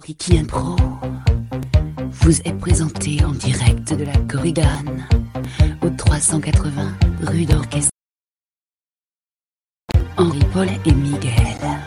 Ricky Impro vous est présenté en direct de la Corrigane au 380 rue d'Orchestre. Henri Paul et Miguel.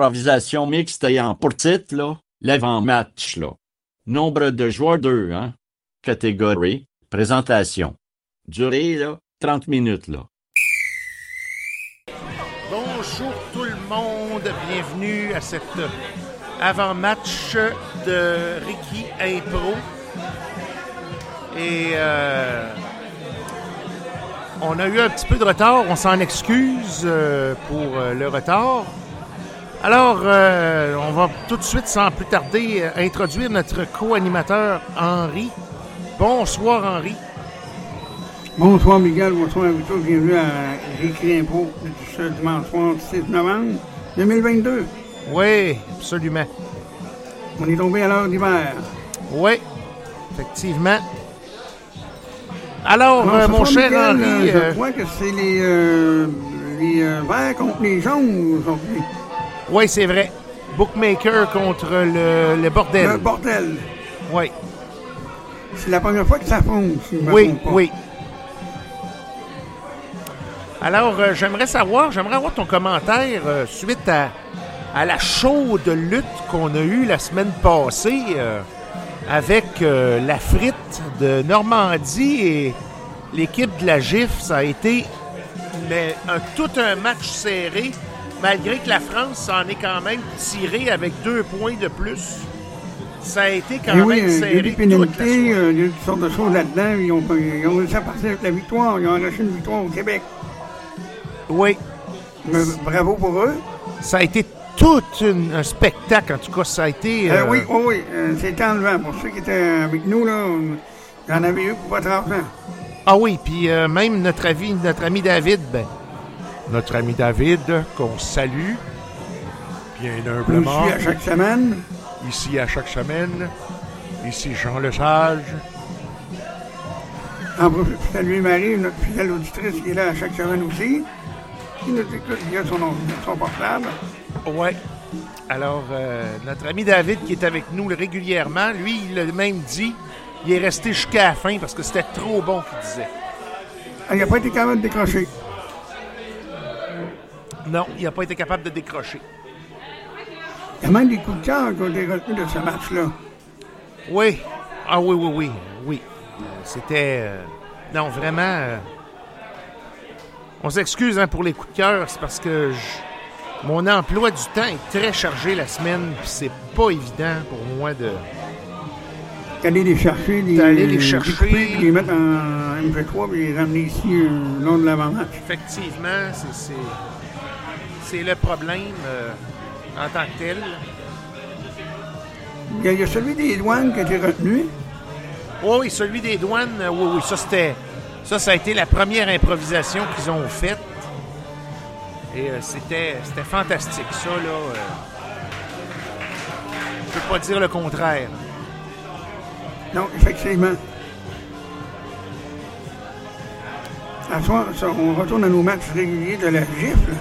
Improvisation mixte ayant pour titre là, l'avant-match. Là. Nombre de joueurs 2, hein? Catégorie, présentation. Durée, là, 30 minutes. Là. Bonjour tout le monde, bienvenue à cet avant-match de Ricky Impro. Et euh, on a eu un petit peu de retard, on s'en excuse euh, pour euh, le retard. Alors, euh, on va tout de suite, sans plus tarder, euh, introduire notre co-animateur Henri. Bonsoir Henri. Bonsoir Miguel, bonsoir à vous tous. Bienvenue à Récré Impro ce dimanche soir 6 novembre 2022. Oui, absolument. On est tombé à l'heure d'hiver. Oui, effectivement. Alors, Alors, euh, mon cher Miguel, Henri, je crois que c'est les, les verts contre les jaunes aujourd'hui. Oui, c'est vrai. Bookmaker contre le, le bordel. Le bordel. Oui, C'est la première fois que ça fonce. si oui, pas. oui. Alors, euh, j'aimerais savoir, j'aimerais avoir ton commentaire euh, suite à, à la chaude lutte qu'on a eue la semaine passée euh, avec la frite de Normandie et l'équipe de la GIF. Ça a été mais, un- tout un match serré, malgré que la France s'en est quand même tirée avec deux points de plus. Ça a été quand Et même oui, euh, il y a serré des pénalités, euh, il y a toutes sortes de choses là-dedans. Ils ont, ils ont réussi à partir avec la victoire. Ils ont arraché une victoire au Québec. Oui, Mais bravo pour eux. Ça a été tout une- un spectacle, en tout cas. Ça a été. Euh, euh, oui, oui, oui. C'était enlevant. Pour ceux qui étaient avec nous, là, on- il y en avait eu pour votre argent. Ah oui, puis même notre, avis, notre ami David, ben, notre ami David, qu'on salue, bien humblement, suit à chaque semaine. ici à chaque semaine, ici Jean Lesage. En plus, je salue Marie, notre fidèle auditrice qui est là à chaque semaine aussi. Qui nous écoute via son, son portable. Ouais. Alors, euh, notre ami David, qui est avec nous régulièrement, lui, il l'a même dit, il est resté jusqu'à la fin parce que c'était trop bon, qu'il disait. Ah, Il n'a pas été capable de décrocher. Non, il n'a pas été capable de décrocher. Il y a même des coups de cœur qui ont été retenus de ce match-là. Oui. Ah oui, oui, oui. Oui. Euh, C'était. euh, non, vraiment. euh, on s'excuse hein, pour les coups de cœur. C'est parce que je- mon emploi du temps est très chargé la semaine. Puis c'est pas évident pour moi de. D'aller les chercher, les, D'aller les chercher. les mettre en MP3 puis les ramener ici euh, le long de l'avant-match. Effectivement, c'est- c'est. Le problème. euh. en tant que tel. Il y a, il y a celui des douanes a été retenu. Oh oui, celui des douanes, euh, oui, oui, ça c'était. Ça, ça a été la première improvisation qu'ils ont faite. Et euh, c'était, c'était fantastique, ça, là. euh. Je peux pas dire le contraire. Non, effectivement. À soir, on retourne à nos matchs réguliers de la gifle.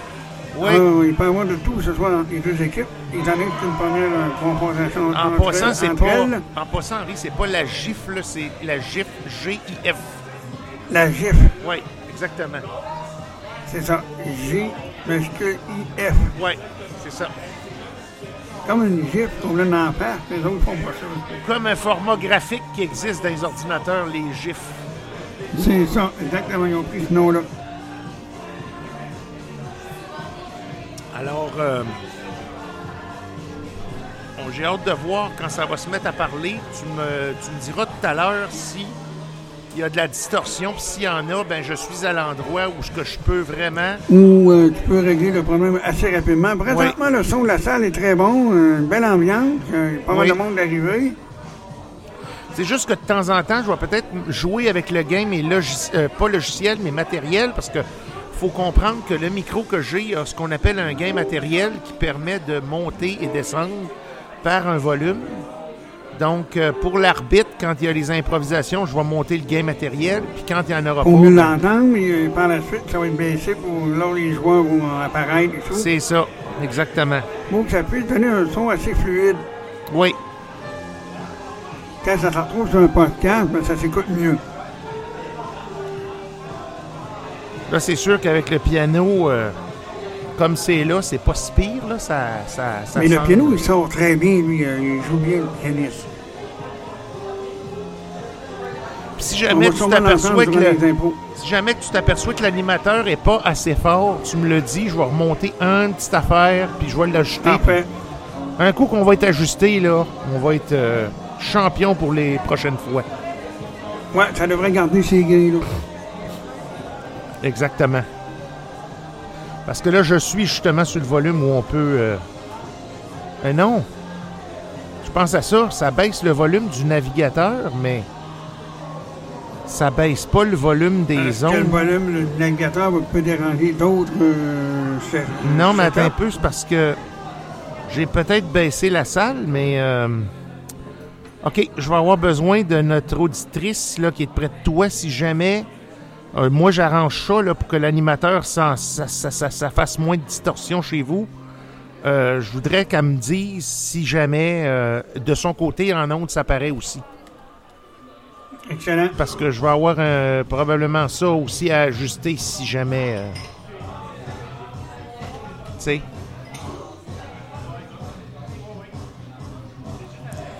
Oui. Ah, il peut y avoir de tout ce soir entre les deux équipes. Étant donné que c'est une première euh, confrontation En entre, passant, c'est entre pas. elles, En passant, Henri, c'est pas la gifle, c'est la gifle G-I-F. la gifle, Oui, exactement. c'est ça. G, masculin, I-F. Oui, c'est ça. Comme une gifle qu'on a dans la face, les autres font pas ça. Comme un format graphique qui existe dans les ordinateurs, les gifs. C'est ça, exactement, ils ont pris ce nom-là. Alors, euh, on- j'ai hâte de voir quand ça va se mettre à parler. Tu me, tu me diras tout à l'heure si il y a de la distorsion. Puis s'il y en a, ben je suis à l'endroit où ce que je peux vraiment. Où euh, tu peux régler le problème assez rapidement. Présentement, le son de la salle est très bon, une belle ambiance, euh, pas mal Oui. de monde d'arriver. C'est juste que de temps en temps, je vais peut-être jouer avec le game et logis- euh, pas logiciel, mais matériel, parce que faut comprendre que le micro que j'ai a ce qu'on appelle un gain matériel qui permet de monter et descendre par un volume. Donc, euh, pour l'arbitre, quand il y a les improvisations, je vais monter le gain matériel, puis quand il n'y en aura Pour pas, mieux ben, l'entendre, et euh, par la suite, ça va être baissé pour là où les joueurs vont apparaître et tout. c'est ça, exactement. Pour que ça puisse donner un son assez fluide. Oui, Quand ça se retrouve sur un podcast, ben, ça s'écoute mieux. Là, c'est sûr qu'avec le piano, euh, comme c'est là, c'est pas si pire, là, ça, ça, ça Mais le piano, il sort très bien, lui. euh, il joue bien, le pianiste. Puis si jamais tu t'aperçois que le. Si jamais tu t'aperçois que l'animateur est pas assez fort, tu me le dis, je vais remonter une petite affaire, puis je vais l'ajuster. Parfait. Un coup qu'on va être ajusté, là, on va être euh, champion pour les prochaines fois. Ouais, ça devrait garder ses gains, là. Exactement. Parce que là, je suis justement sur le volume où on peut... Euh... euh, non. Je pense à ça. Ça baisse le volume du navigateur, mais ça baisse pas le volume des Euh, ondes. Quel volume le navigateur va- peut déranger d'autres euh, Non, mais attends un peu, c'est parce que j'ai peut-être baissé la salle, mais. euh, OK, je vais avoir besoin de notre auditrice là, qui est près de toi si jamais. Euh, moi, j'arrange ça là, pour que l'animateur, ça, ça, ça- ça- ça fasse moins de distorsion chez vous. Euh, je voudrais qu'elle me dise si jamais euh, de son côté en onde ça paraît aussi. Excellent. Parce que je vais avoir probablement ça aussi à ajuster si jamais. tu sais.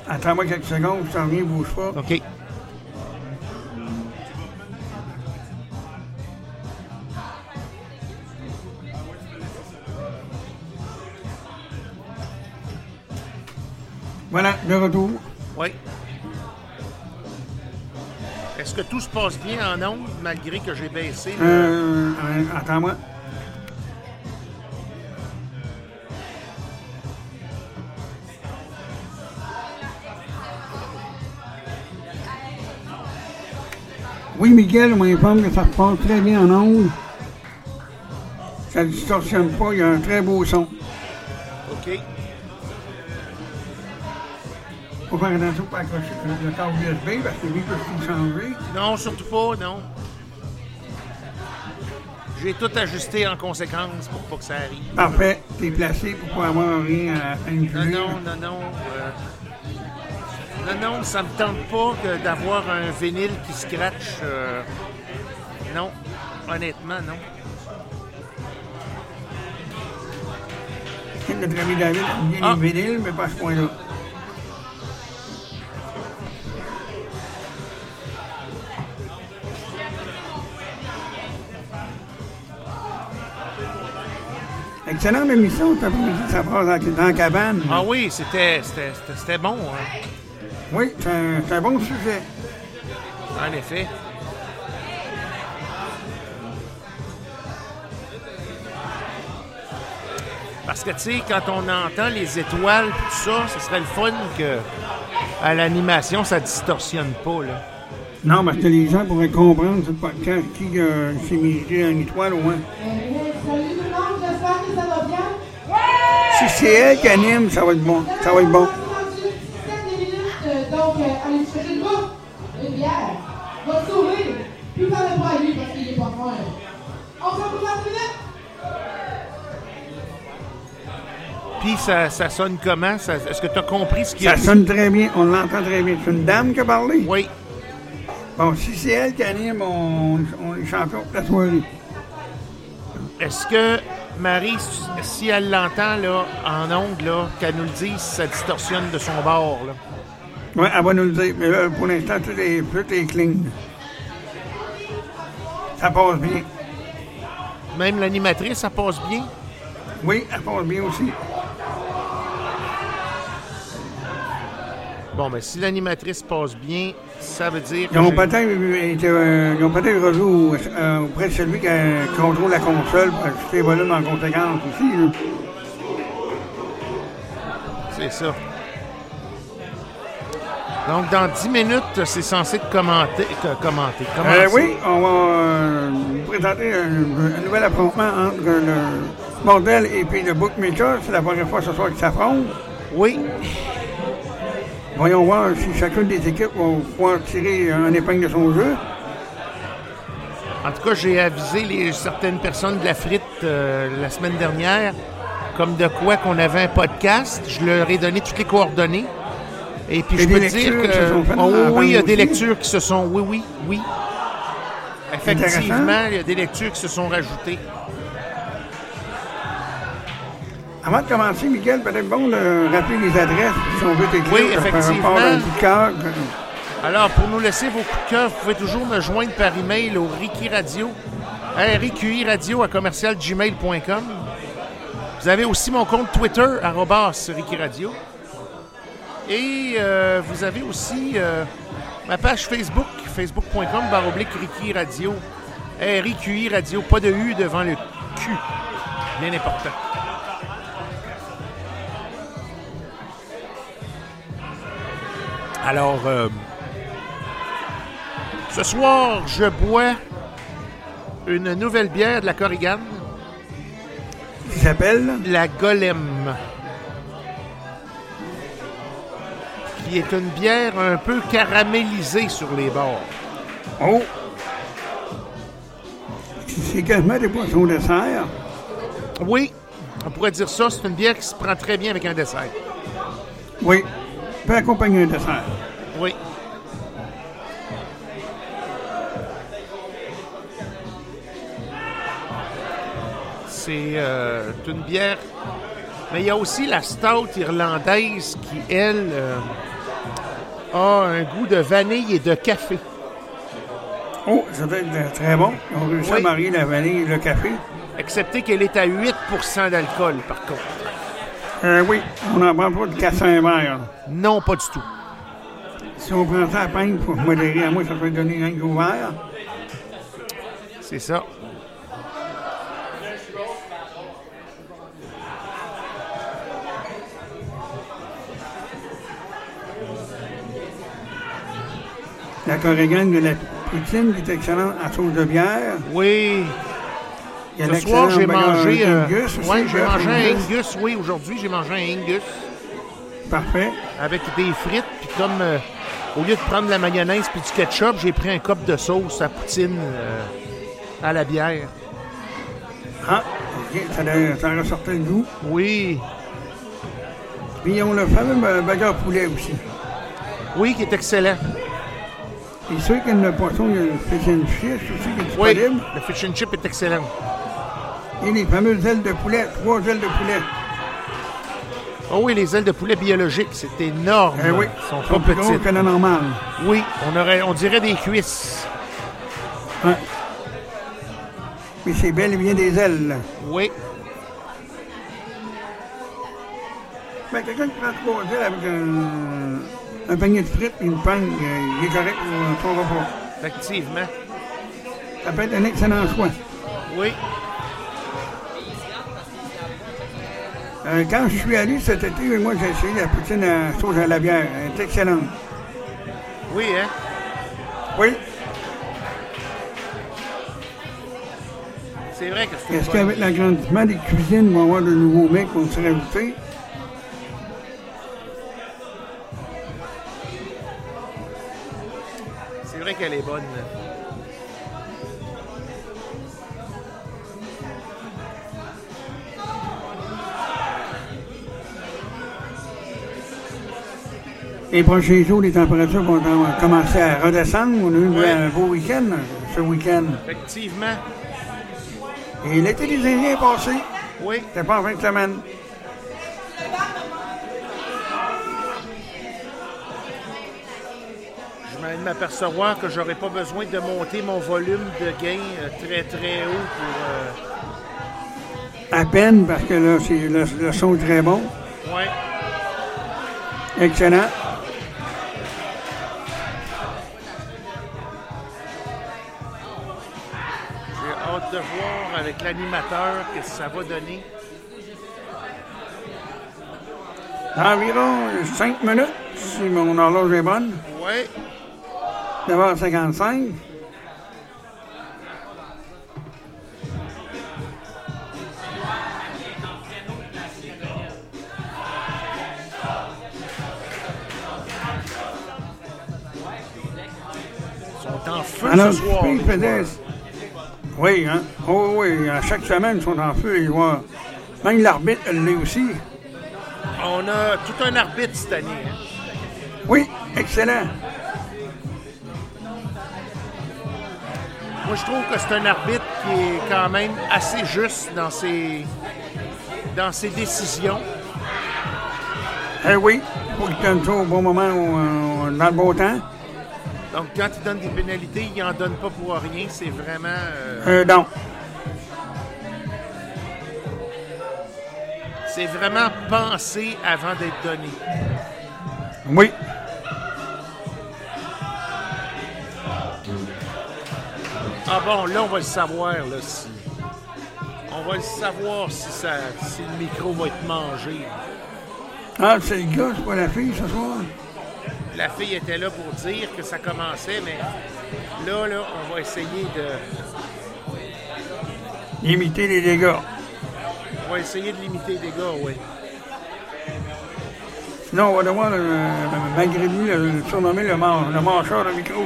Attends-moi quelques secondes, je t'en reviens, bouge pas. OK. Voilà, de retour. Oui. Est-ce que tout se passe bien en ondes malgré que j'ai baissé? le- Euh, attends-moi. Oui, Miguel, on m'informe que ça se passe très bien en ondes. Ça ne distorsionne pas, il y a un très beau son. OK. Faut faire attention pour accrocher le, le câble USB parce que lui peut tout changer. Non, surtout pas, non. J'ai tout ajusté en conséquence pour pas que ça arrive. Parfait, t'es placé pour pas avoir rien à, à Non, manipuler. non, non, non. euh, Non, non, ça me tente pas d'avoir un vinyle qui scratch. euh, Non, honnêtement, non. Notre ami David aime bien Ah. les vinyles, mais pas à ce point-là. Excellente émission, cet après-midi, ça passe dans, la cabane. Ah oui, c'était c'était- c'était- c'était bon, hein, Oui, c'est un, c'est un bon sujet. en effet. Parce que, tu sais, quand on entend les étoiles et tout ça, ce serait le fun que à l'animation, ça distorsionne pas, là. Non, parce que les gens pourraient comprendre podcast qui euh, s'est mérité une étoile au moins. Salut tout le monde, j'espère que ça va bien. Si c'est elle qui anime, ça va être bon. Ça va être bon. minutes, donc allez chercher une bouffe, une bière, votre sourire, puis parlez pas à lui parce qu'il est pas fort. On se retrouve dans une minute. Puis ça, ça sonne comment? Ça- Est-ce que tu as compris ce qu'il y a Ça sonne très bien, on l'entend très bien. C'est une dame qui a parlé? Oui. Bon, si c'est elle qui anime, on, on est champion de la soirée. Est-ce que Marie, si elle l'entend là, en ongle, là, qu'elle nous le dise ça distorsionne de son bord? Là. Oui, elle va nous le dire. Mais là, pour l'instant, tout est, tout est clean. Ça passe bien. Même l'animatrice, ça passe bien? Oui, elle passe bien aussi. Bon, mais si l'animatrice passe bien, ça veut dire Ils ont peut-être euh, revu euh, auprès de celui qui euh, contrôle la console pour ajuster les volumes en conséquence aussi. C'est ça. Donc, dans 10 minutes, c'est censé te commenter. te commenter. Euh, commencer. oui, on va euh, vous présenter un, un nouvel affrontement entre le Bordel et puis le Bookmaker. C'est la première fois ce soir qu'ils s'affrontent. Oui. Voyons voir si chacune des équipes va pouvoir tirer un épingle de son jeu. En tout cas, j'ai avisé les, certaines personnes de la frite euh, la semaine dernière, comme de quoi qu'on avait un podcast. Je leur ai donné toutes les coordonnées. Et puis, Et je peux dire que. Oh, oui, il y a des aussi? lectures qui se sont. Oui, oui, oui. Effectivement, il y a des lectures qui se sont rajoutées. Avant de commencer, Miguel, peut-être bon de rappeler les adresses si on veut t'écrire Oui, par effectivement. rapport à. Alors, pour nous laisser vos coups de cœur, vous pouvez toujours me joindre par email au Ricky Radio, RIQI Radio à commercialgmail.com. Vous avez aussi mon compte Twitter, arrobas Ricky Radio. Et euh, vous avez aussi euh, ma page Facebook, facebook.com, barre oblique Ricky Radio. RIQI Radio, pas de U devant le Q. Bien important. Alors, euh, ce soir, je bois une nouvelle bière de la Corrigan, Qui s'appelle? La Golem. Qui est une bière un peu caramélisée sur les bords. Oh! C'est quasiment des poissons dessert. Oui, on pourrait dire ça, c'est une bière qui se prend très bien avec un dessert. Oui. Peut accompagner un dessert. Oui. C'est euh, une bière. Mais il y a aussi la stout irlandaise qui, elle, euh, a un goût de vanille et de café. Oh, ça doit être euh, très bon. On réussit Oui. à marier la vanille et le café. Excepté qu'elle est à 8% d'alcool, par contre. Euh, oui, on n'en prend pas de cassin un verre. Non, pas du tout. Si on prend ça à peine pour modérer, à moi, ça peut donner un gros verre. C'est ça. La Corrigan de la poutine qui est excellente en sauce de bière. Oui. A Ce soir, j'ai mangé. euh, Angus aussi, ouais, j'ai mangé un Angus. Oui, aujourd'hui, j'ai mangé un Angus Parfait. avec des frites. Puis comme euh, au lieu de prendre de la mayonnaise puis du ketchup, j'ai pris un cop de sauce à poutine euh, à la bière. Ah, ok, ça, ça ressortait le goût. Oui. Puis ils ont le fameux euh, burger poulet aussi. Oui, qui est excellent. Et ceux qui aiment le poisson, il y a le fish and fish aussi qui est Oui, disponible. le fish and chip est excellent. Et les fameuses ailes de poulet, trois ailes de poulet. Oh oui, les ailes de poulet biologiques, c'est énorme. Eh oui, Elles sont trop plus petites. que la normale. Oui, on, aurait, on dirait des cuisses. Ouais. Mais c'est bel et bien des ailes. là. Oui. Ben, quelqu'un qui prend trois ailes avec un, un panier de frites et une panne, euh, il est correct pour son repas. Effectivement. Ça peut être un excellent choix. Oui. Euh, quand je suis allé cet été, moi, j'ai essayé la poutine à sauce à la bière. Elle est excellente. Oui, hein? Oui. C'est vrai que c'est Est-ce qu'avec l'agrandissement des cuisines, on va avoir de nouveaux mecs qui vont se rajouter? C'est vrai qu'elle est bonne. Les prochains jours, les températures vont en- commencer à redescendre. On a eu Ouais. un beau week-end ce week-end. Effectivement. Et l'été des Indiens est passé. Oui. C'était pas en fin de semaine. Je de m'apercevoir que j'aurais pas besoin de monter mon volume de gain euh, très très haut pour. euh, À peine, parce que là, le, le son est très bon. Ouais. Excellent. Hâte de voir avec l'animateur que ça va donner. Environ 5 minutes, si mon horloge est bonne. Ouais. 9h55. Ils sont en feu Alors, ce soir. Oui, hein? Oh, oui, à chaque semaine, ils sont en feu. Ils voient. Même l'arbitre, elle l'est aussi. On a tout un arbitre cette année. hein. Oui, excellent. Moi, je trouve que c'est un arbitre qui est quand même assez juste dans ses, dans ses décisions. Eh oui, faut qu'il donne au bon moment, au- au- dans le bon temps. Donc, quand il donne des pénalités, il n'en donne pas pour rien. C'est vraiment. euh, Euh, non. c'est vraiment pensé avant d'être donné. Oui. Ah bon, là, on va le savoir, là, si. On va le savoir si, ça, si le micro va être mangé. Ah, c'est le gars, c'est pas la fille ce soir. La fille était là pour dire que ça commençait, mais là, là, on va essayer de. Imiter les dégâts. On va essayer de limiter les dégâts, oui. Sinon, on va devoir, euh, malgré lui, le surnommer le, man- le mangeur de micro.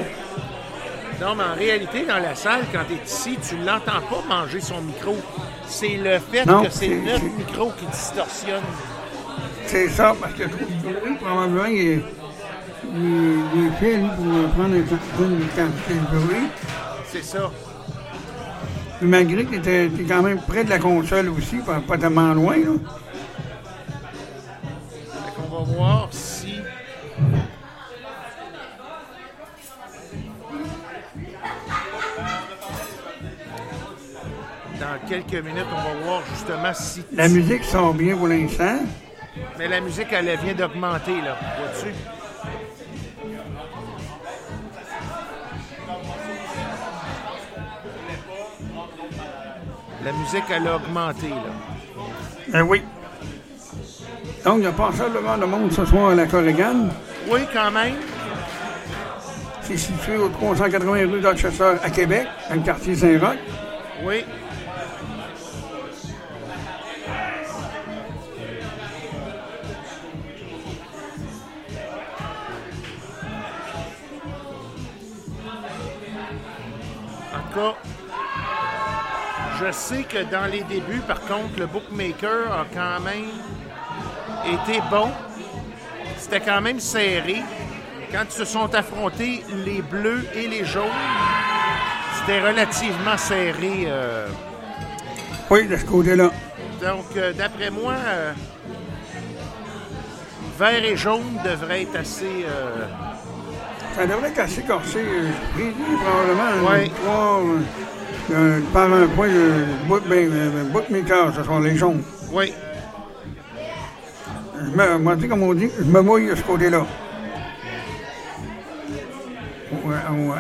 Non, mais en réalité, dans la salle, quand tu es ici, tu ne l'entends pas manger son micro. C'est le fait Non, que c'est notre micro qui distorsionne. C'est ça, parce que trop de bruit, probablement, il est, fait, lui, pour prendre une certaine bruit. C'est ça. Malgré qu'il est quand même près de la console aussi, pas, pas tellement loin, là. Qu'on va voir si. Dans quelques minutes, on va voir justement si. La musique sort bien pour l'instant. Mais la musique, elle vient d'augmenter, là. Vois-tu? La musique, elle a augmenté, là. Eh oui. Donc, il y a passablement de monde ce soir à la Corrigan. Oui, quand même. C'est situé au 380 rue Dorchester à Québec, dans le quartier Saint-Roch. Oui. En tout cas, je sais que dans les débuts, par contre, le bookmaker a quand même été bon. C'était quand même serré. Quand ils se sont affrontés les bleus et les jaunes, c'était relativement serré. euh. Oui, de ce côté-là. donc, euh, d'après moi, euh, vert et jaune devraient être assez. Ça devrait être assez corsé. probablement victoire euh, euh, par un point de book, ben, euh, bookmaker, ce sont les jaunes. oui, Je me, moi, sais, comme on dit, je me mouille de ce côté-là.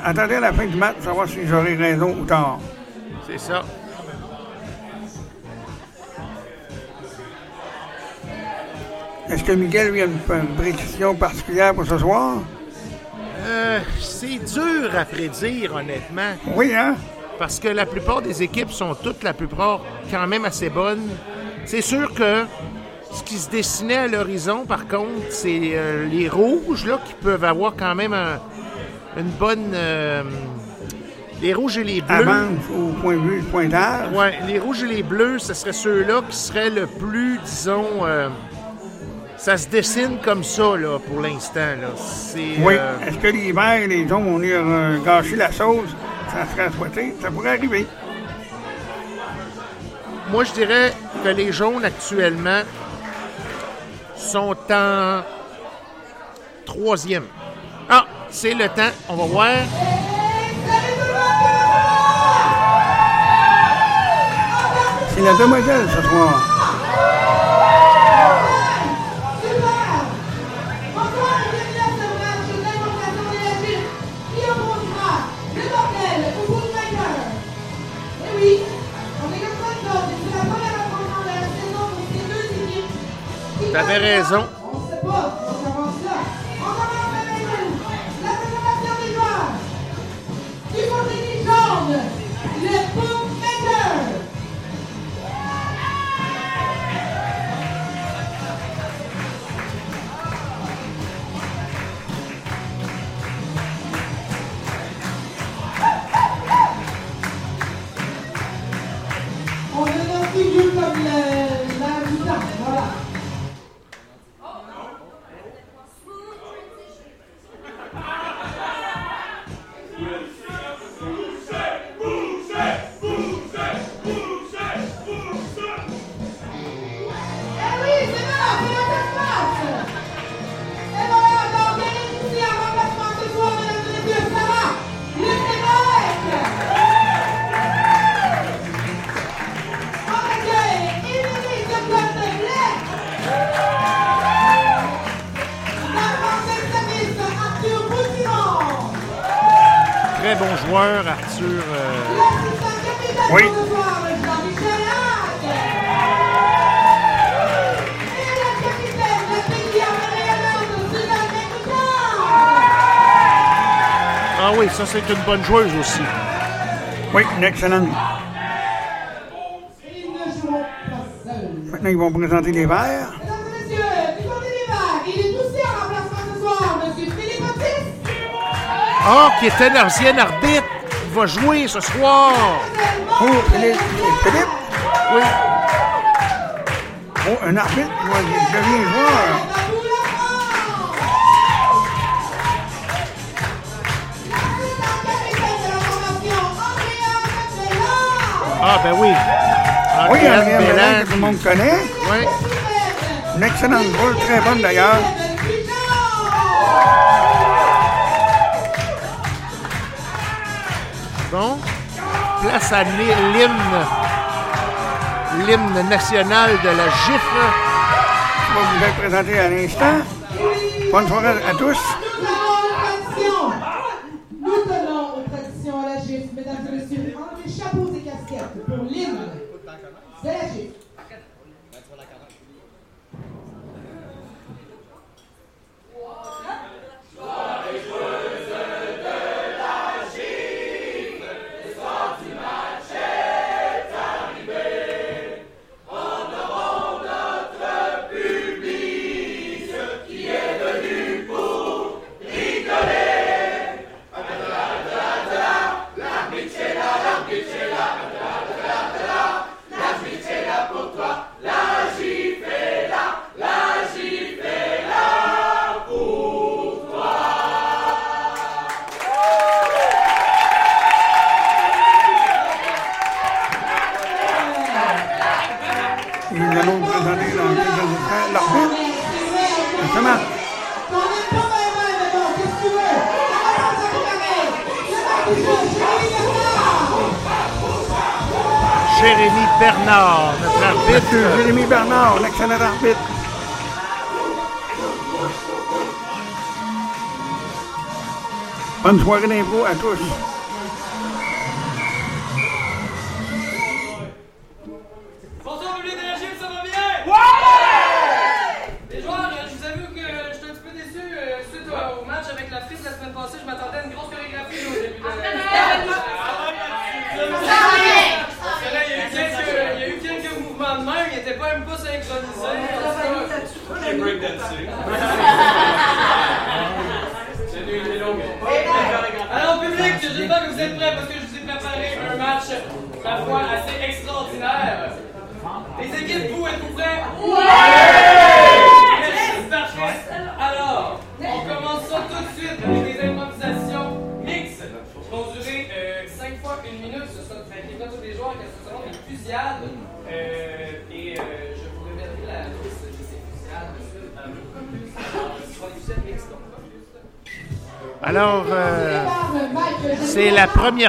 Attendez à la fin du match pour savoir si j'aurai raison ou tort. c'est ça. Est-ce que Miguel lui a une prédiction particulière pour ce soir? Euh, c'est dur à prédire, honnêtement. Oui, hein? Parce que la plupart des équipes sont toutes, la plupart, quand même assez bonnes. C'est sûr que ce qui se dessinait à l'horizon, par contre, c'est euh, les rouges, là, qui peuvent avoir quand même un- une bonne. euh, les rouges et les bleus. Avance au point vue du pointage. Ouais, les rouges et les bleus, ce serait ceux-là qui seraient le plus, disons. euh, ça se dessine comme ça, là, pour l'instant. là. C'est. Oui. Est-ce que les verts et les jaunes vont venir euh, gâcher la sauce? Ça serait à souhaiter. Ça pourrait arriver. Moi, je dirais que les jaunes actuellement sont en troisième. Ah, c'est le temps. On va voir. C'est la demoiselle ce soir. T'avais raison. Une bonne joueuse aussi. Oui, une excellente. Ils ne joueront pas seuls. Maintenant, ils vont présenter les verts. Mesdames et messieurs, du côté des Verts, il est aussi en remplacement ce soir, Monsieur Philippe Baptiste. Ah, qui était l'ancien arbitre. Il va jouer ce soir. Oh, Philippe. Philippe. Oui. Oh, un arbitre qui va devenir joueur. Ben oui. Oui, André Bellin, que tout le monde connaît. Oui. Une excellente boule, très bonne d'ailleurs. Bon. Place à l'hy- l'hymne. L'hymne national de la gifle. Je vais vous être présenté à l'instant. Bonne soirée à tous. De Bonne soirée d'impro à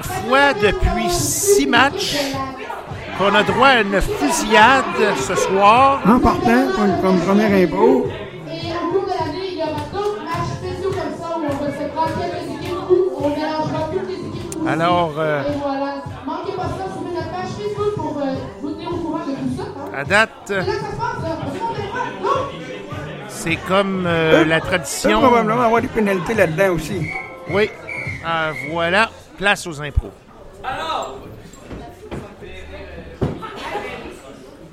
première fois depuis six matchs qu'on a droit à une fusillade ce soir. En partant, comme, comme première impro, il. Alors, euh, euh, à date, c'est comme euh, la il peut tradition. probablement avoir des pénalités là-dedans aussi. Oui. Ah, voilà, place aux impros. Alors,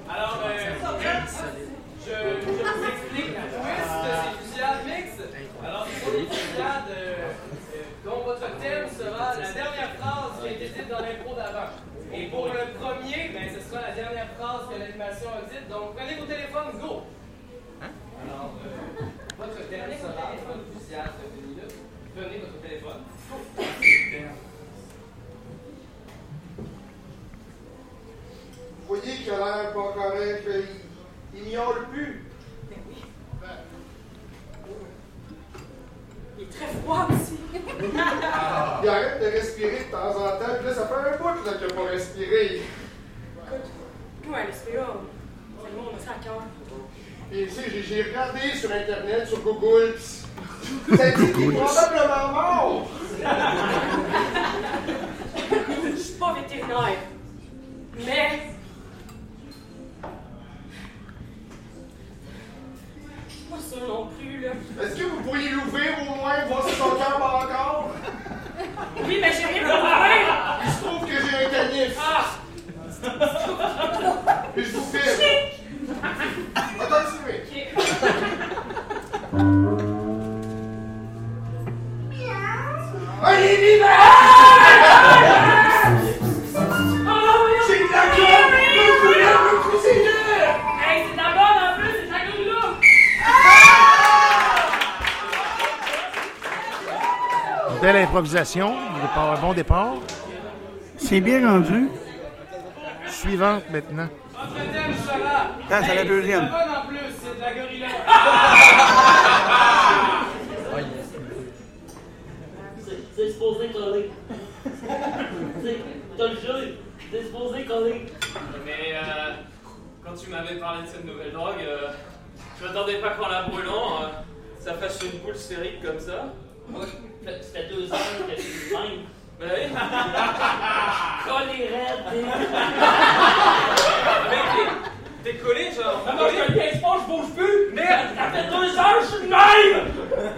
alors je, vous explique la twist de ces fusillades mixtes. Alors, ce sont des fusillades dont votre thème sera la dernière phrase qui a été dite dans l'intro d'avant. Et pour le premier, ce sera la dernière phrase que l'animation a dite. Donc, prenez vos téléphones, go! Alors, votre thème sera une fusillade de minutes. Prenez votre téléphone. Voyez qu'il a l'air pas correct, il, il miaule plus. Il est très froid aussi. Il arrête de respirer de temps en temps, puis là, ça fait un bout là, qu'il n'a pas respiré. Écoute, ouais, le SPA, c'est le monde, ça à cœur. Et tu sais, j'ai- j'ai regardé sur Internet, sur Google, pis ça dit qu'il est probablement mort. Je suis pas vétérinaire. Mais. Je suis pas sûre non plus, là. Est-ce que vous pourriez l'ouvrir au moins, voir si son cœur bat encore? Oui, mais j'ai rien pour faire! Il se trouve que j'ai un canif. Ah! Et je vous filme. Continuez. Ah, il est vivant! Belle improvisation, un bon départ. C'est bien rendu. Suivante maintenant. Ah, c'est la deuxième. C'est la bonne en plus, c'est de la gorilla. C'est supposé coller. C'est- T'as le jeu, c'est supposé coller. Mais euh, quand tu m'avais parlé de cette nouvelle drogue, euh, je m'attendais pas qu'en la brûlant, euh, ça fasse une boule sphérique comme ça. Oui, ça ça fait deux heures que je suis le même. Ben oui. Collé raide, t'es- Mec, t'es- t'es collé, genre. Ah non, je pas, je bouge plus! Merde, ça fait deux heures, je suis le même!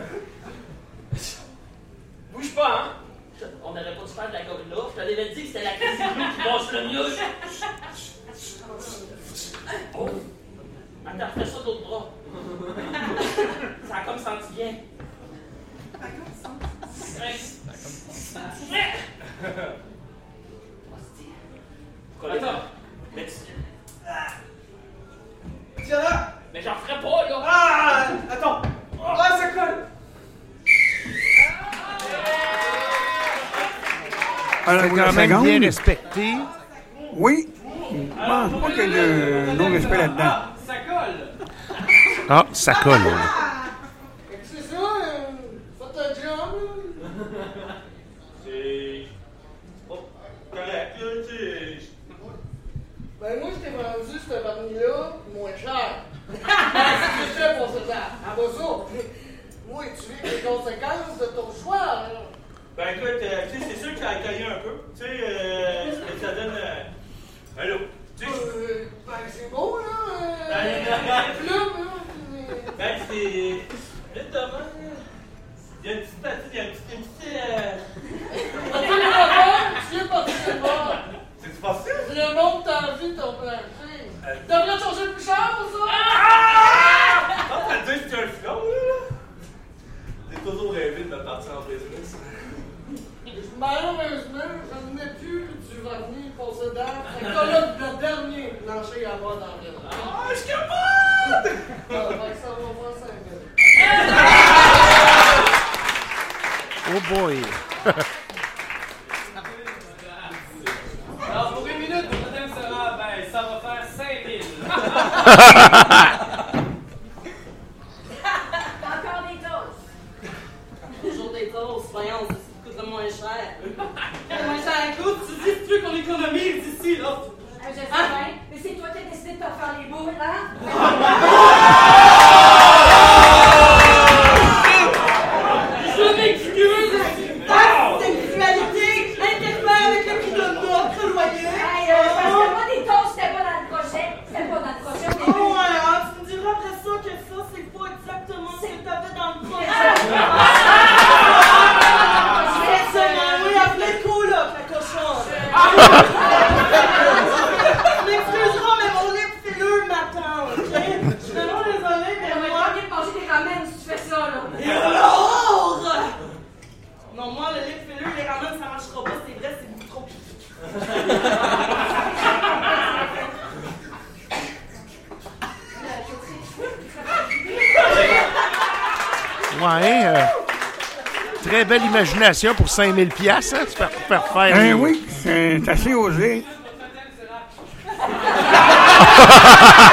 Bouge pas, hein. On n'aurait pas dû faire de la gorilla. Je t'avais dit que c'était la crise qui passe le mieux. Oh. Attends, fais ça de l'autre bras. Ça a comme senti bien. Ouais. Ouais. Hostie. Attends. Mais tu- Tiens là. Mais j'en ferai pas, là! Ah, attends. Ah, ça colle. Quand même seconde? bien respecté. Oui. Je pense pas qu'il y ait de non-respect là-dedans. Ah, ça colle. Ah, ça colle. là. C'est ça, euh, faites un job. C'est pas correct, là, tu sais. Ben moi, je t'ai vendu ce vernis-là moins cher. Je fais pour ça? Ça. Moi, tu vis les conséquences de ton choix. là. Ben écoute, euh, tu sais, c'est sûr que ça a caillé un peu. Tu sais, euh, ça donne. Euh... Allô? Tu sais, Euh, ben c'est beau, là. Euh, Ben, les plumes, là. ben c'est. Là, Thomas, il y a une petite partie, il y a une petite. Une petite euh... Tu es pas tu es pas tu es pas. C'est facile? Le monde t'a vu ton plancher. Euh, T'as ton jeu plus cher pour ça? Ah! ah! ah toujours rêvé me partir en business. Malheureusement, je n'ai plus du revenu possédant un colloque de dernier plancher à moi dans le Ah, je suis capable! Ah, oh boy! Encore des toasts. Toujours des toasts, voyons, ça coûte le moins cher. Le moins cher coûte, tu dis, tu veux qu'on économise ici, là. Euh, Je sais bien, mais c'est toi qui as décidé de te faire les boules, hein? Je m'excuse! Ah, sexualité interfère avec le prix de notre loyer. Hey, euh, parce que moi, des toasts, c'était pas dans le projet. C'était pas dans le projet au Oh, début. ouais, hein, tu me diras après ça que ça, c'est pas exactement ce que t'avais dans le projet. Exactement, oui, appelez le coloc, la cochonne. Tu m'excuseras, mais mon lip filler m'attend, ok? Je suis vraiment désolée, mais On va moi... être de manger des ramen si tu fais ça, là. Et alors? Non, moi, le lip filler, les ramen, ça marchera pas, c'est vrai, c'est beaucoup trop piqué. Ouais, euh, très belle imagination pour 5000 pièces, hein, se faire, faire faire. Ben oui, c'est assez osé.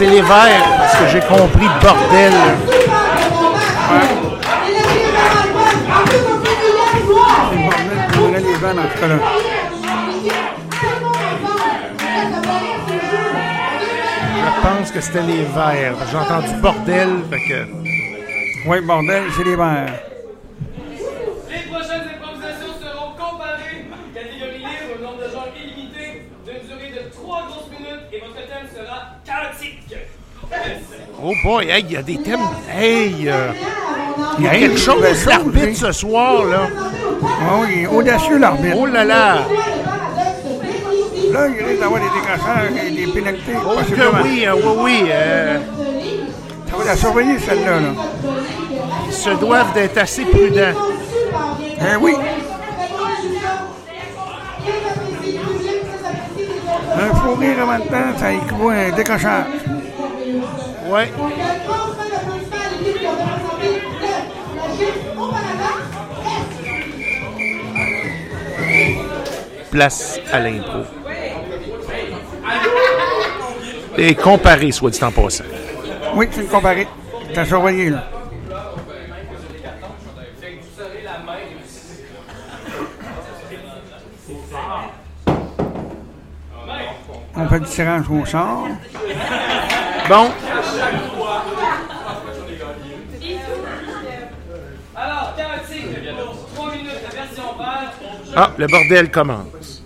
c'est le, c'est les verts, parce que j'ai compris bordel. Je pense que c'était les verts. J'ai entendu bordel, fait que. Oui, bordel, c'est les verts. Les prochaines improvisations seront comparées. Catégorie libre, un nombre de genres illimité, d'une durée de 3 grosses minutes, et votre thème sera chaotique. Oh hey, il y a des thèmes. Hey, euh, il y a quelque chose, ben, l'arbitre ce soir, là. Ah oui, audacieux l'arbitre. Oh là là! Là, il risque d'avoir des décrocheurs et des pénalités. Oh que possiblement. oui, euh, oui, oui. euh, Ça va la surveiller, celle-là. Là. ils se doivent d'être assez prudents. Eh oui, un fou rire avant le temps, ça équivaut à un Ouais. Place à l'impro. Et comparé, soit dit en passant. Oui, c'est une comparée. T'as surveillé, là. On fait du tirage au sort. Bon, Alors, chaotique, 3 minutes, la version verte. Ah, le bordel commence.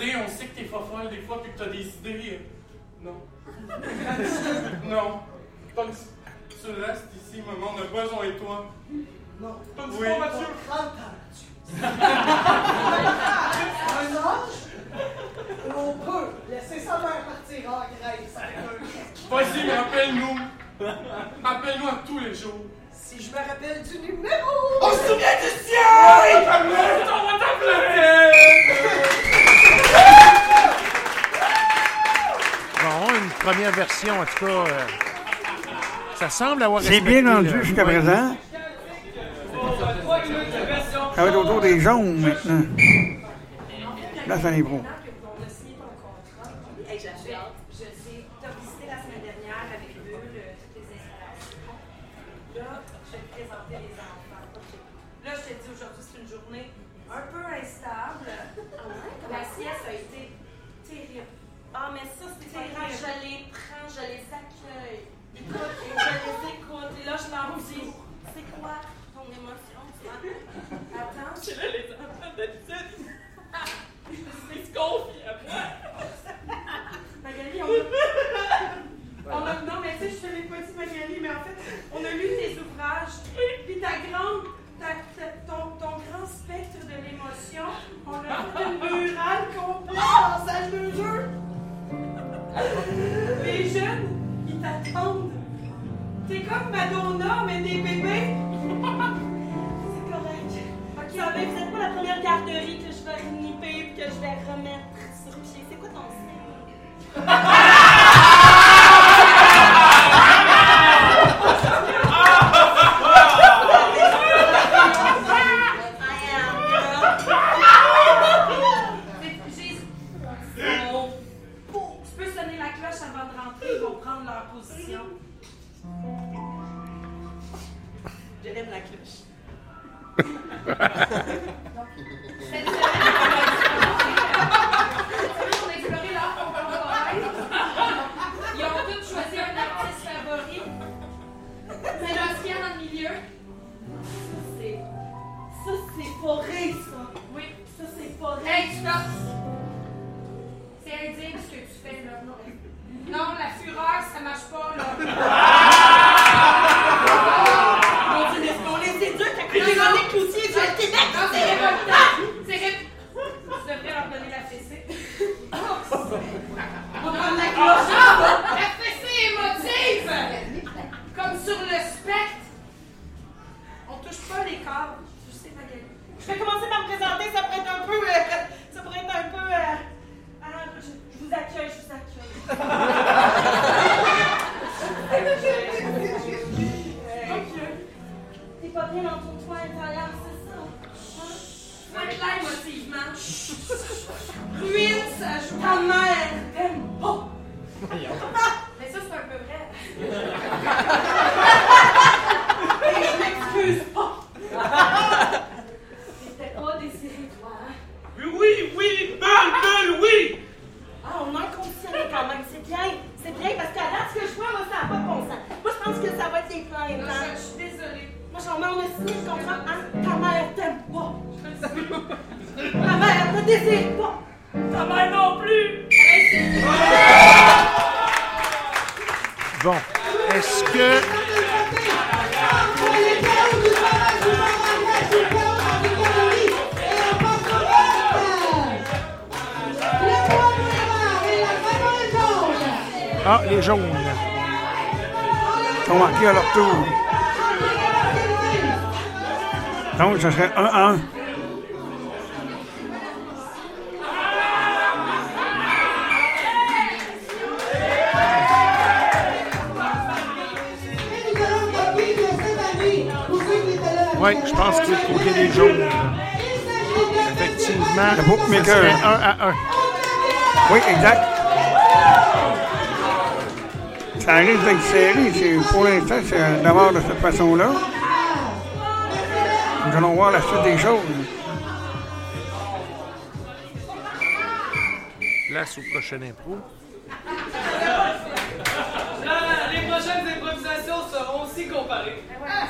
on sait que t'es pas folle des fois puis que t'as des idées. Hein. Non. non. Donc, tu restes ici, maman, on a besoin de toi. Non. T'as oui. pas, Mathieu? Un ange? On peut laisser sa mère partir en Grèce Vas-y, rappelle-nous. Rappelle-nous à tous les jours. Si je me rappelle du numéro! On se souvient du ciel! On va t'appeler! On va t'appeler! Bon, une première version, en tout cas. Euh, ça semble avoir. C'est bien rendu jusqu'à présent. Ça va être autour des jaunes maintenant. Là, ça est bon. comme Madonna, mais des bébés. c'est correct. Ok, ça va, vous êtes pas la première garderie que je vais nipper et que je vais remettre sur pied. C'est quoi ton signe? Nous allons voir la suite des choses. Place au prochain impro. Les prochaines improvisations seront aussi comparées.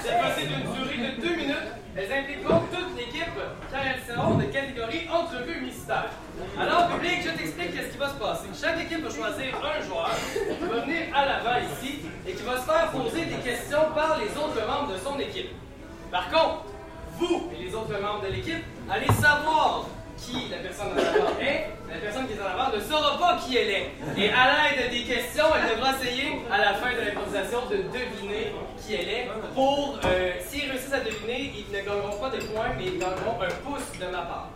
Cette fois-ci d'une durée de deux minutes. Elles impliqueront toute l'équipe car elles seront de catégorie entrevue mystère. Alors, public, je t'explique qu'est-ce qui va se passer. Chaque équipe va choisir un joueur qui va venir à l'avant ici et qui va se faire poser des questions par les autres membres de son équipe. Par contre, vous et les autres membres de l'équipe allez savoir qui la personne en avant est. La personne qui est en avant ne saura pas qui elle est. Et à l'aide des questions, elle devra essayer à la fin de l'improvisation de deviner qui elle est. Pour, euh, s'ils réussissent à deviner, ils ne gagneront pas de points, mais ils gagneront un pouce de ma part.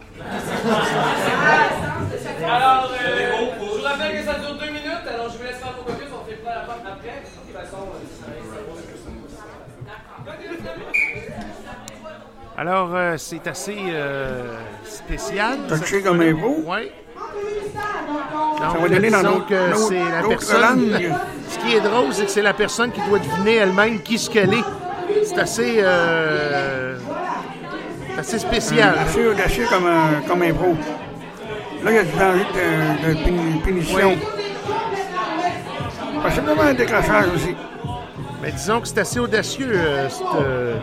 Alors, euh, je vous rappelle que ça dure deux minutes, alors je vous laisse faire vos caucus, on fait pas la porte après. De toute façon, euh, ça Alors, euh, c'est assez euh, spécial. Touché comme un beau. Oui. Ça va donner dans que d'autres- c'est la personne. langues. Ce qui est drôle, c'est que c'est la personne qui doit deviner elle-même qui ce qu'elle est. C'est assez, euh, assez spécial. Assez audacieux comme un, comme un pro. Là, il y a du danger de, de puni- punition. Oui. Possiblement un décrochage aussi. Mais disons que c'est assez audacieux. euh, euh,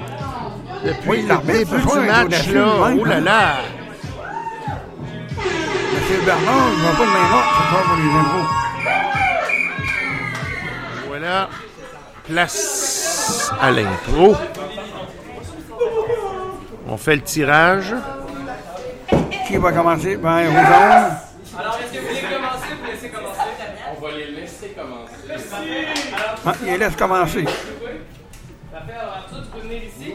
depuis Oui, le début du match, là, oh là hein. là. M. Bernard, il ne va pas de main morte ce soir pour les impôts. Voilà. Place à l'impro. On fait le tirage. Qui va commencer? Ben, rouge Alors, est-ce que vous voulez commencer ou vous laissez commencer? On va les laisser commencer. Alors, Ah, il laisse commencer. Parfait, alors Arthur, tu peux venir ici.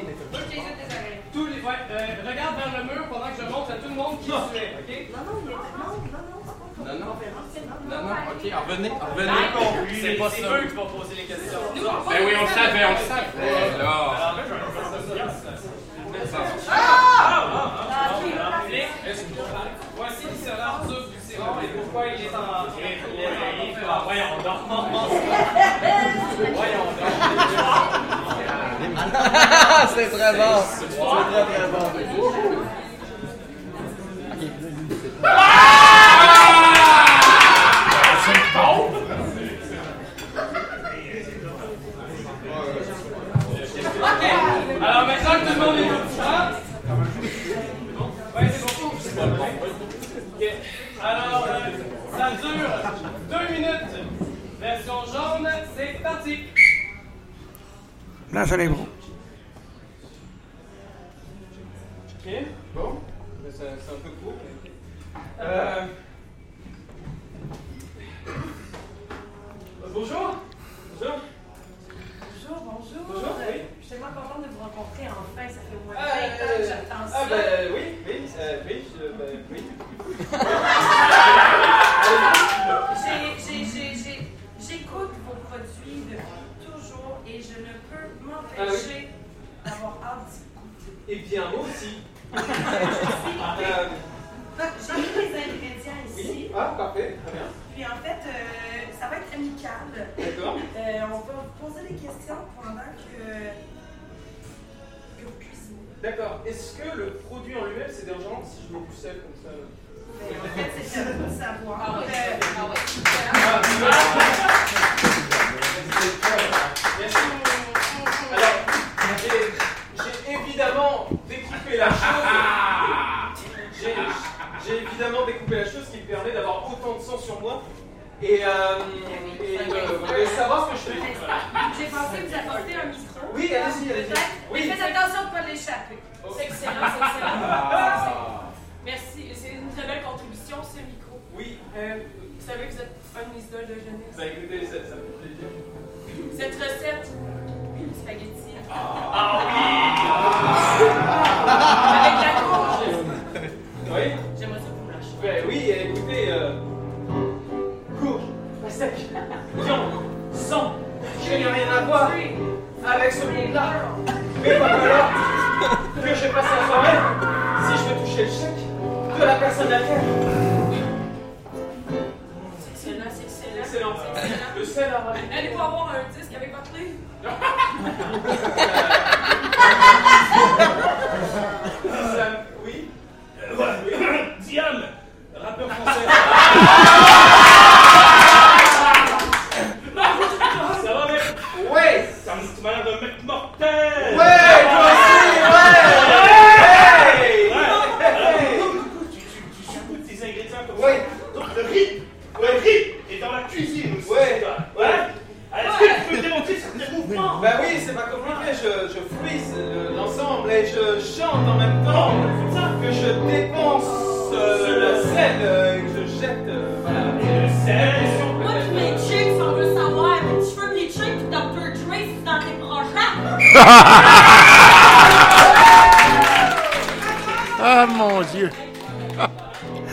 Tous les, ouais, euh, regarde vers le mur pendant que je montre à tout le monde qui tu es, ok? Non, non. Non, non, ok, revenez, revenez. C'est pas ça. eux qui vont poser les questions. Ben oui, on le savait, on le savait. Là. Voici qui sera Arthur Bucéron et pourquoi il est en. ah, Voyons donc. Voyons donc. C'est très bon. C'est très, très bon. Ok, alors maintenant que tout le monde est au courant. Ouais, c'est bon. C'est bon. Ok, alors euh, ça dure deux minutes. Version jaune, c'est parti. Place à l'impro. Ok, bon. C'est un peu court. mais- Euh, Bonjour. Bonjour. Bonjour, bonjour. Bonjour, oui. Je suis tellement contente de vous rencontrer enfin. Ça fait au moins Ah, 20 ans que euh, j'attends ah, ça. ben oui, oui, euh, oui, je, ben, oui. J'écoute vos produits depuis et je ne peux m'empêcher d'avoir hâte d'y goûter. Eh bien, moi aussi. Euh, J'ai mis les ingrédients ici. ah, parfait, très bien. Puis en fait, euh, ça va être amical. D'accord. Euh, on va vous poser des questions pendant que, que vous cuisinez. D'accord. Est-ce que le produit en lui-même, c'est dérangeant si je le poussais comme ça? Mais en fait, c'est de savoir. Ah ouais. Euh, Ah ouais. Merci. Alors, j'ai- évidemment découpé la chose. J'ai évidemment découpé la chose qui me permet d'avoir autant de sang sur moi Et, euh, et euh, vous voulez savoir ce que je fais? J'ai pensé vous apporter un micro. Oui, allez-y, allez-y. Oui. Mais faites attention de ne pas l'échapper. C'est excellent, c'est excellent. Ah. Merci, c'est une très belle contribution, ce micro. Oui. Euh, vous savez que vous êtes un de mes idoles de jeunesse. Ben écoutez, ça, ça me fait plaisir. Cette recette, spaghetti. Ah Avec la courge. Oui J'aimerais ça pour lâcher. Ben oui, écoutez, euh, courge, pastèque, viande, sang, je n'ai rien à voir avec ce monde-là. Mais pas alors que je passe la soirée si je veux toucher le chèque de la personne à terre. Allez-vous avoir un disque avec votre livre?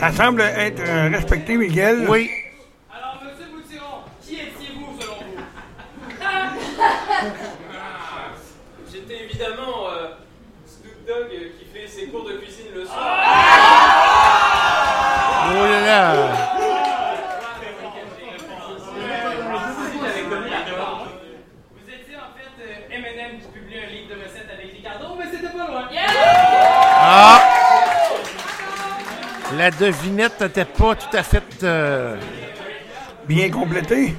Ça semble être euh, respecté, Miguel. Oui. Alors, monsieur Boutiron, qui étiez-vous selon vous? J'étais évidemment euh, Snoop Dogg euh, qui fait ses cours de cuisine le soir. Oh là là. Vous étiez en fait euh, M&M qui publie un livre de recettes avec Ricardo, mais c'était pas loin. Ah! La devinette n'était pas tout à fait. euh, Bien complété.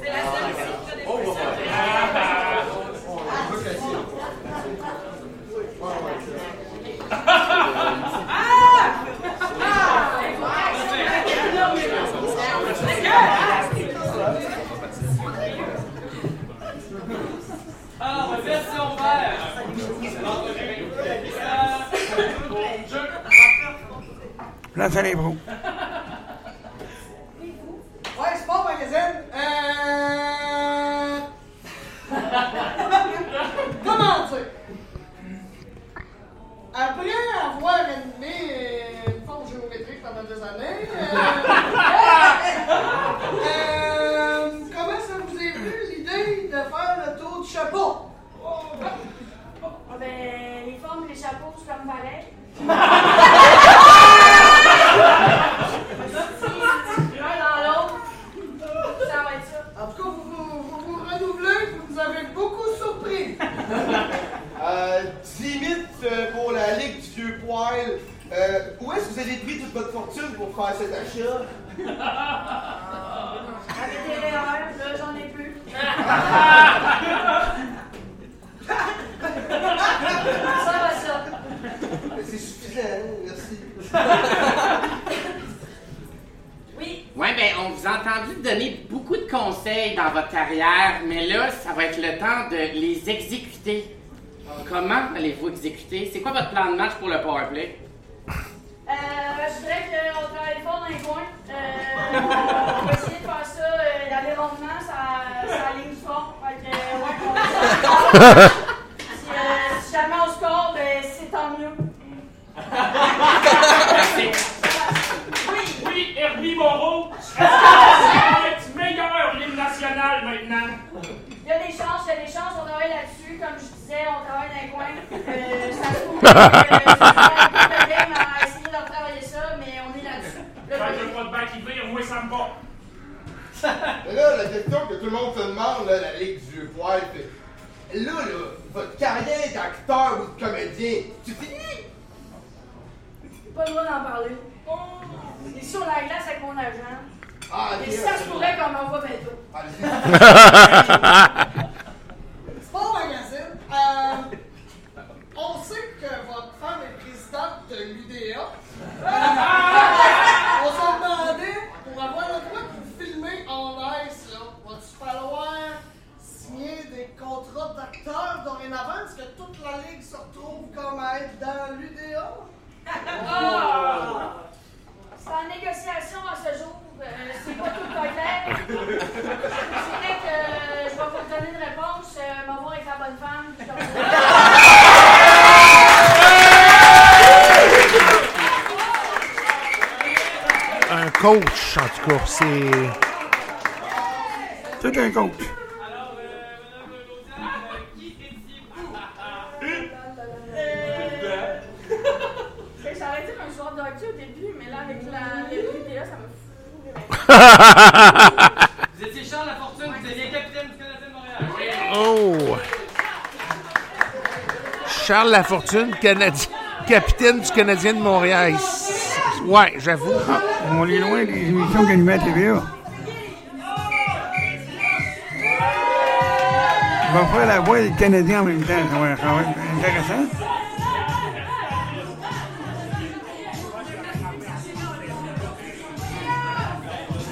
C'est la seule ici, très spéciale. Alors, version vert. Euh, je... Place à l'impro. Avec des erreurs, là, j'en ai plus. ça va, ça. C'est suffisant, merci. Oui. Ouais, ben, on vous a entendu donner beaucoup de conseils dans votre carrière, mais là, ça va être le temps de les exécuter. Comment allez-vous exécuter? C'est quoi votre plan de match pour le powerplay? Qu'on travaille fort dans les coins. Euh, on va essayer de faire ça, euh, d'aller rondement, ça, ça ligne du fond. Fait que, euh, ouais, on si, euh, si jamais on score, ben, c'est tant mieux. Oui, oui, Herbie Moreau. Est-ce que ça va être meilleur l'hymne national maintenant? Il y a des chances, il y a des chances, on travaille là-dessus. Comme je disais, on travaille dans les coins. Ça se trouve que euh, ça fait un peu de game à essayer de retravailler ça, mais on est là-dessus. Là, Fait que pas de bain qui vire, moi ça me va. Mais là, la question que tout le monde se demande, là, la Ligue du Poil, c'est... Là, là, votre carrière d'acteur ou de comédien, tu finis? Pas le droit d'en parler. Je suis sur la glace avec mon agent. Ah, Et ok, ça se pourrait qu'on m'envoie bientôt. Sport Magazine, euh, on sait que votre femme est présidente de l'UDA. on s'est demandé, avoir le droit de vous filmer en ice, là, va-tu falloir signer des contrats d'acteurs dorénavant? Est-ce que toute la ligue se retrouve comme à être dans l'UDA? Ah! C'est en négociation à ce jour. Euh, c'est pas tout clair. Je dirais que euh, je vais vous donner une réponse. Euh, maman est la bonne femme. Coach, en tout cas, c'est. C'est un coach. Ça aurait été un joueur de hockey au début, mais là, avec la l'UDA, ça m'a Vous étiez Charles Lafortune, vous deviez capitaine du Canadien de Montréal. Oh! Charles Lafortune, Canadi- capitaine du Canadien de Montréal. Ouais, j'avoue. On est loin des émissions qu'animait à TVA. On va faire la voix des Canadiens en même temps. Ça va, ça va être intéressant.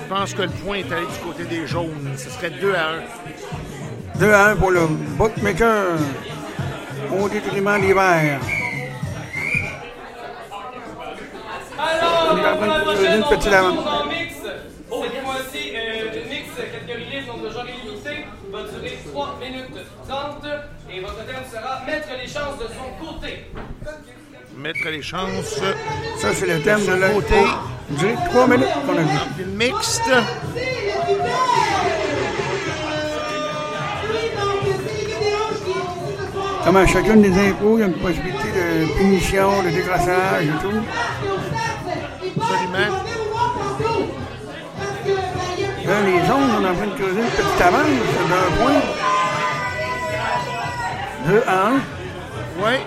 Je pense que le point est allé du côté des jaunes. Ce serait 2 à 1. 2 à 1 pour le bookmaker. Au détriment des verts. Une petite mix. Cette fois-ci, euh, mix catégorie liste, donc le genre illimité, va durer 3 minutes 30 et votre thème sera mettre les chances de son côté. Mettre les chances. Ça, c'est le thème de la côté. Durée 3 minutes qu'on a. Une mixte. Comme à chacune des impôts, il y a une possibilité de punition, de décrassage et tout. Absolument. Là, les jaunes, on est en train de creuser une petite avance d'un point. 2 à 1. Ouais.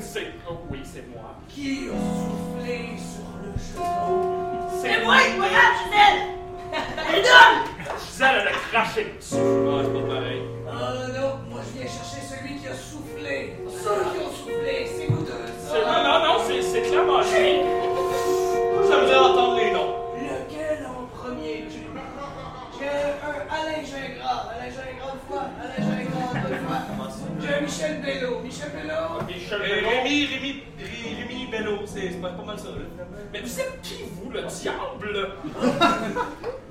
c'est oui, c'est moi. Qui a soufflé sur le genou C'est moi, c'est pas Gisèle. Elle donne. Gisèle, elle a craché le dessus. Ah, c'est pas pareil. Ah non, moi je viens chercher celui qui a soufflé. Ceux qui ont soufflé, c'est vous deux. C'est, non, non, non, c'est, c'est clairement lui. J'aimerais entendre les noms. Lequel en premier? J'ai un Alain Gingras. Alain Gingras une fois. Michel Bello. Michel Bello. Michel Bello. Rémi, Rémi, Rémi Bello. C'est pas, pas mal ça, là. Mais vous êtes qui, vous, le diable?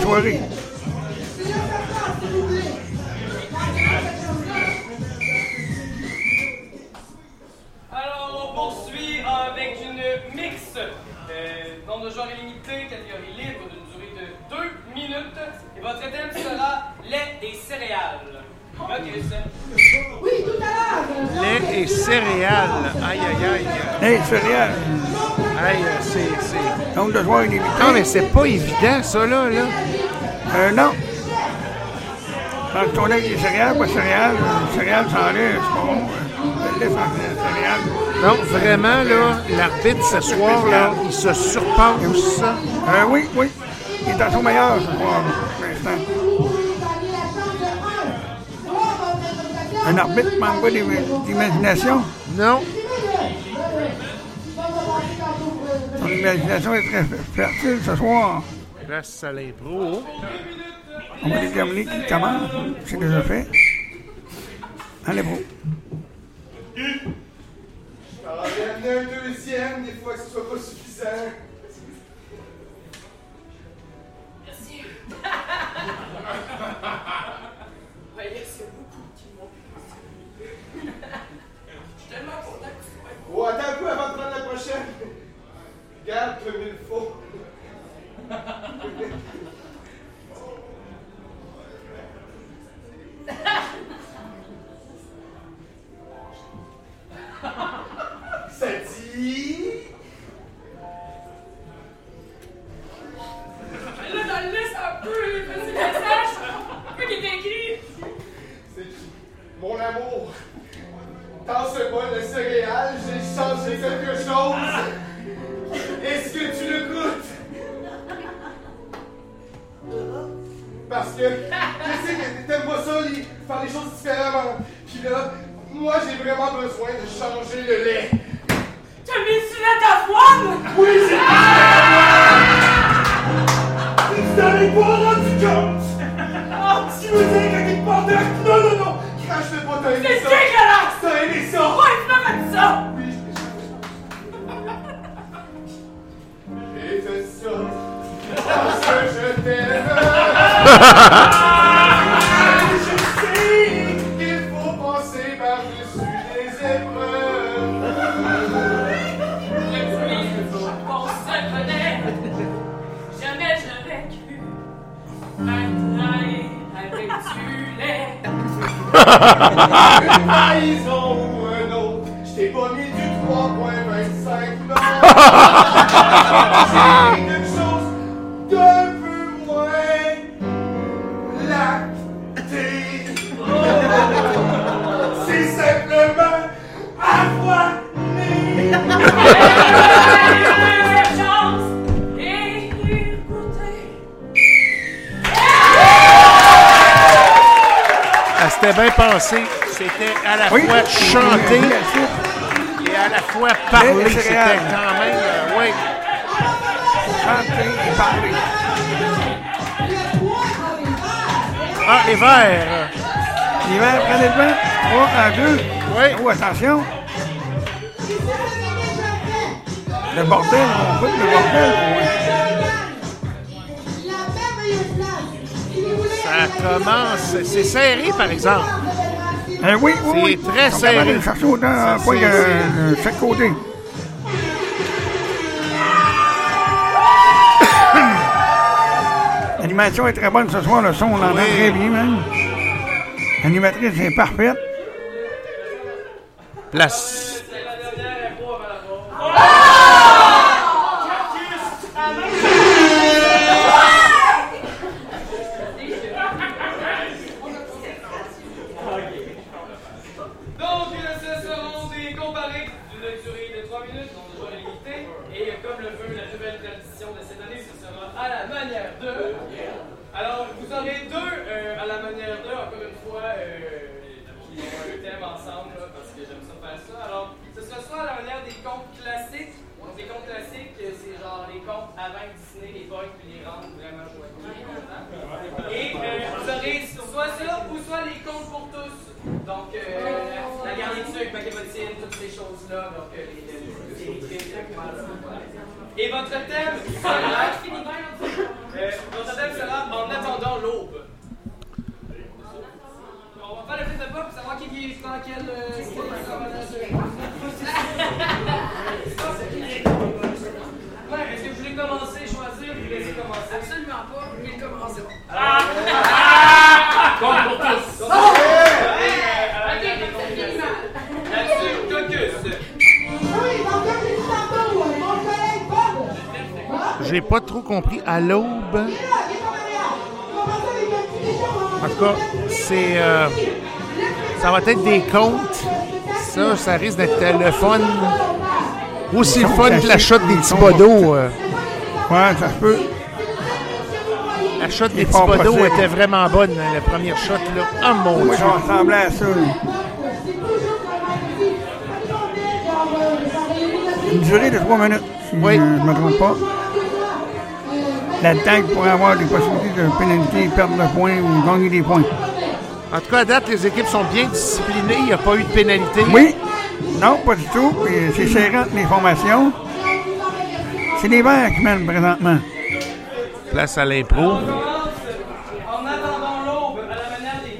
cachorrinho. c'est pas évident, ça, là. là. Euh, non. Dans le tournage des céréales, pas céréales, euh, céréales sans lait, c'est pas bon. Euh, céréales. Non, vraiment, là, l'arbitre ce soir, là, il se surpasse ça. Euh, oui, oui. Il est à son meilleur ce soir, pour l'instant. Un arbitre manque pas d'imagination? Non. l'imagination est très fertile ce soir. Place à l'impro. On va déterminer qui commence. C'est déjà fait. À l'impro. Je t'ai pas mis du 3.25 là. c'était bien pensé. C'était à la Oui. fois chanté Oui, et à la fois parlé. Les C'était quand même. euh, oui. Chanter et parler. Ah, les verres. L'hiver, prenez le vent. 3 à 2. Oui. Oh, attention. Le bordel, on fout le bordel. Ça commence. C'est serré, par exemple. Euh, oui, oui, C'est très On serré. va aller chercher à point de chaque côté. L'animation est très bonne ce soir, le son, on l'entend Oui. très bien, même. L'animatrice est parfaite. Place. Parce que j'aime ça faire ça. Alors, ce sera soit à la manière des contes classiques. Donc, les contes classiques, euh, c'est genre les contes avant Disney, les boys, puis les rendre vraiment joyeux. Et euh, vous aurez soit ça ou soit les contes pour tous. Donc, euh, la garniture avec Macabotine, toutes ces choses-là. Donc, euh, les, les, les, les trucs. Et votre thème sera. Dans quel. quel Ouais, est-ce que vous voulez commencer, choisir, ou vous laissez commencer? Absolument pas, vous voulez commencer. Ah! Pour tous. Caucus. J'ai pas trop compris. À l'aube. En tout cas, c'est. euh, ça va être des contes. Ça, ça risque d'être le fun. Aussi le fun que la shot des petits bodos. euh. Ouais, ça peut. La shot des petits possible. était vraiment bonne, hein, la première shot. là. Oh mon Dieu! ça ressemblait à ça. Une durée de 3 minutes, si Oui. je ne me trompe pas. Il pourrait avoir des possibilités de pénalité, perdre le point ou gagner des points. En tout cas, à date, les équipes sont bien disciplinées. Il n'y a pas eu de pénalité. Oui, non, pas du tout. C'est serré entre les formations. C'est les verts qui mènent présentement. Place à l'impro. En attendant l'aube à la manière des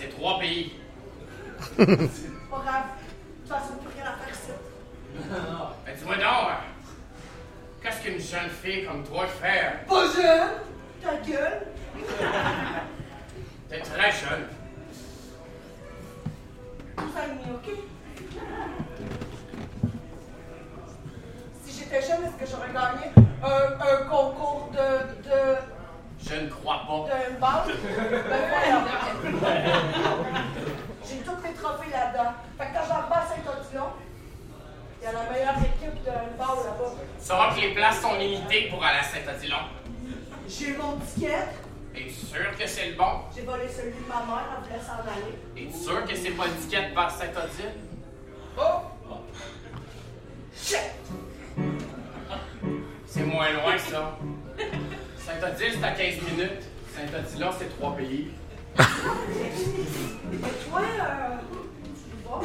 C'est? C'est trois pays. Pas grave. De toute façon, plus rien à faire ici. Mais dis-moi donc, hein, qu'est-ce qu'une jeune fille comme toi fait? Pas jeune! Ta gueule! T'es très jeune. Tout ça est mis, OK? Si j'étais jeune, est-ce que j'aurais gagné un, un concours de. de. Je ne crois pas. J'ai tous mes trophées là-dedans. Fait que quand j'en passe à Saint-Odilon, il y a la meilleure équipe de handball là-bas. Tu sauras que les places sont limitées pour aller à Saint-Odilon. J'ai mon ticket. Es-tu sûr que c'est le bon? J'ai volé celui de ma mère, elle voulait s'en aller. Es-tu sûr que c'est pas le ticket vers Saint-Odile? Oh! moins loin, ça. Saint-Odile, c'est à 15 minutes. Saint-Odile, c'est trois pays. Et toi, euh, tu vas à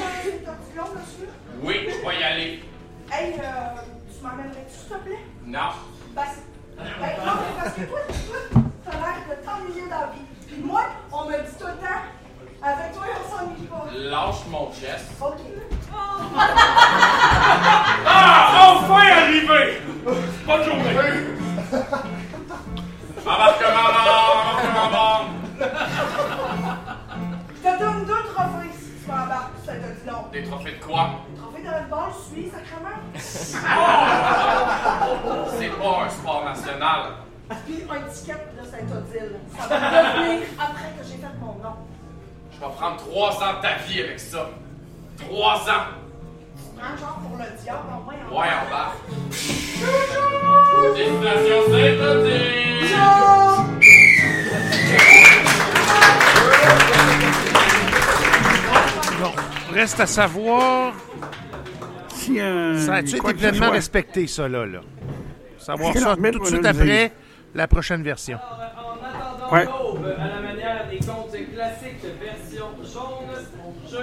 ortilon, monsieur? Oui, je vais y aller. Hey, euh, tu m'emmènerais-tu, s'il te plaît? Non. Ben, c'est- ben, non, mais parce que toi, toi, t'as l'air de t'ennuyer dans la vie. Puis moi, on me dit tout le temps, avec toi, on s'ennuie pas. Lâche mon chest. OK. Ah, enfin arrivé! Bonne journée! Embarquement, embarquement. Je te donne deux trophées si tu m'embarques sur cet ortilon. Des trophées de quoi? Trophée de handball, je suis, sacrément. C'est pas un sport national. Puis un ticket de Saint-Odile. Ça va devenir après que j'ai fait mon nom. Je vais prendre trois ans de ta vie avec ça. Trois ans. Un genre pour le diable, au moins. en Ouais, en bas. Destination Saint-Odile. Bon, reste à savoir. Si, euh, ça a-tu été pleinement soit. respecté, ça, là? là? Savoir ça tout de suite après la prochaine version. En attendant Ouais. l'aube, à la manière des contes classiques version jaune, je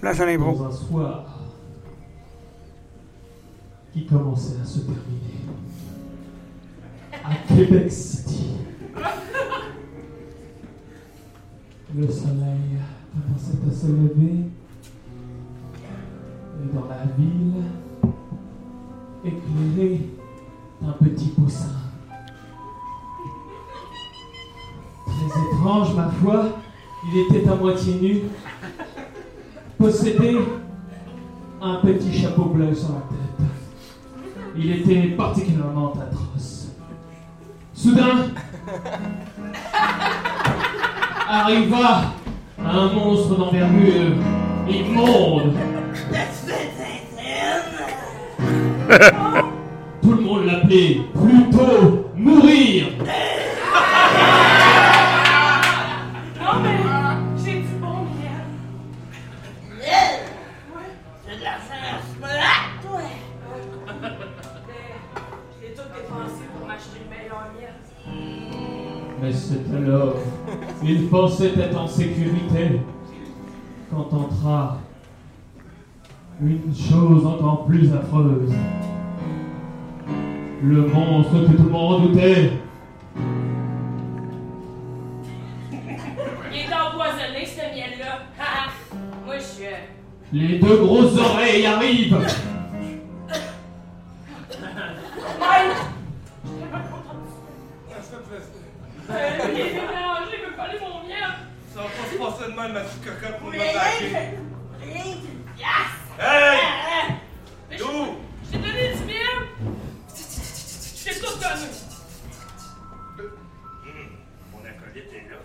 Place à l'impro. Dans un soir qui commençait à se terminer à Québec City. Le soleil commençait à se lever et dans la ville, éclairé d'un petit poussin. Très étrange, ma foi, il était à moitié nu, possédait un petit chapeau bleu sur la tête. Il était particulièrement atroce. Soudain, arriva un monstre d'envergure immonde. Tout le monde l'appelait plutôt mourir. Mais c'est alors, il pensait être en sécurité quand entra une chose encore plus affreuse. Le monstre que tout le monde redoutait. Il est empoisonné, ce miel-là. Ah. Moi, je suis. euh, Les deux grosses oreilles arrivent. Mike! Il est mélangé, il veut pas aller mon miel. Ça va pas se passer de ma petite cocotte, pour me que- rien qu'une pièce. Hey! D'où? Je t'ai donné du miel. Je t'ai tout donné. Mon acolyte est là.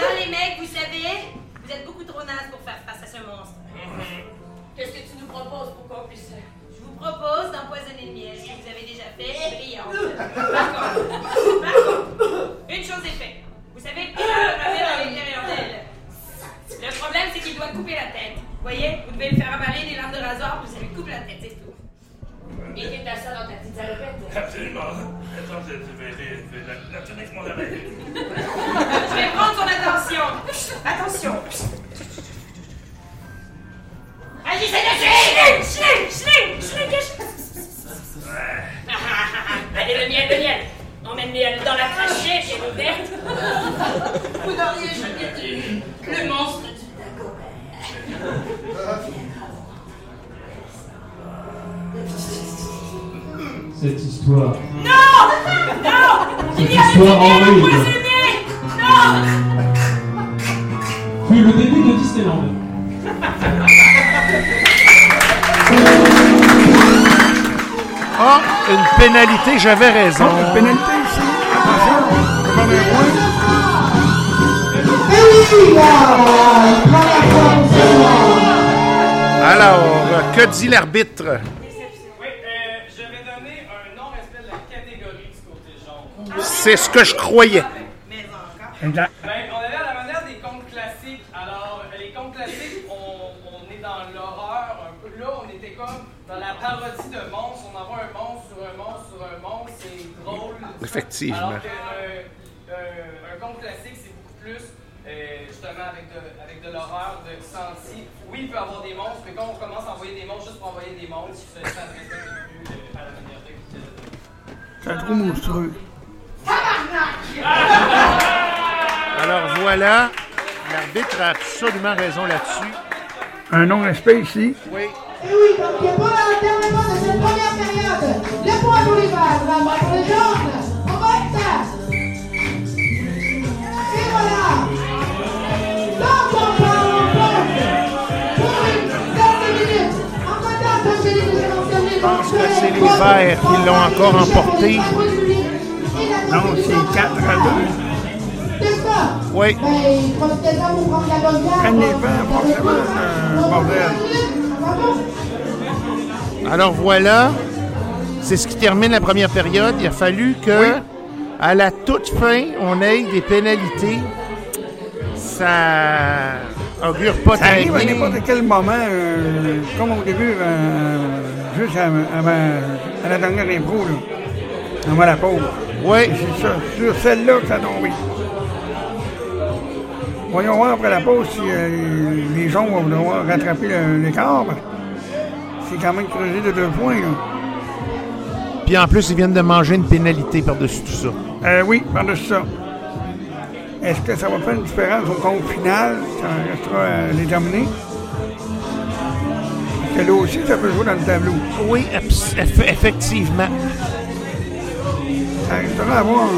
Non, les mecs, vous savez, vous êtes beaucoup trop nazes pour faire face à ce monstre. Qu'est-ce que tu nous proposes pour qu'on puisse. Je vous propose d'empoisonner le miel. Que vous avez déjà fait est brillant. Par contre, par contre, une chose est faite. Vous savez, il y a à l'intérieur d'elle. Le problème, c'est qu'il doit couper la tête. Vous voyez, vous devez le faire avaler des lames de rasoir, vous allez couper la tête, c'est tout. Et t'es à ça dans ta petite salopette? Absolument. Attends, je je vais je vais la, la tenir avec mon oreille. Je vais prendre son attention. Attention. Agissez dessus! Schling, schling. Allez, le miel, le miel. Emmène-le dans la trachée, j'ai ouverte. Vous n'auriez jamais dit le monstre du Dagobert. Cette histoire. Non Non Cette Il y a histoire horrible empoisonné Non fut le début de Disneyland. Ah, une pénalité, j'avais raison. Une pénalité ici. Attention, un point. Alors, que dit l'arbitre? Oui, je vais donner un non-respect de la catégorie du côté jaune. C'est ce que je croyais. Exact. Ben, on avait à la manière des contes classiques. Alors, euh, les contes classiques, on, on est dans l'horreur un peu. Là, on était comme dans la un monstre sur un monstre, c'est drôle. Effectivement. Alors que euh, un conte classique, c'est beaucoup plus, euh, justement, avec de, avec de l'horreur, de senti. Oui, il peut y avoir des monstres, mais quand on commence à envoyer des monstres juste pour envoyer des monstres, ça ça ne respecte plus euh, à la manière de C'est trop monstrueux. Alors voilà, l'arbitre a absolument raison là-dessus. Un non-respect ici. Oui. Et oui, donc pour l'enterrement de cette première période, le point pour les verts, pour les jaunes, c'est les Verts qui l'ont encore emporté. Non, c'est 4 à 2. C'est ça Oui. Alors voilà, c'est ce qui termine la première période. Il a fallu que, à la toute fin, on ait des pénalités. Ça augure pas Ça arrive à n'importe quel moment, euh, comme au début, euh, juste avant, à la dernière impro, là, avant la pause. Oui. C'est ça, sur celle-là que ça a tombé. Voyons voir après la pause si euh, les gens vont devoir rattraper le- l'écart. C'est quand même creusé de deux points. Là. Puis en plus, ils viennent de manger une pénalité par-dessus tout ça. Euh, oui, par-dessus ça. Est-ce que ça va faire une différence au compte final? Ça restera à déterminer. Parce que là aussi, ça peut jouer dans le tableau. Oui, effectivement. Ça restera à voir.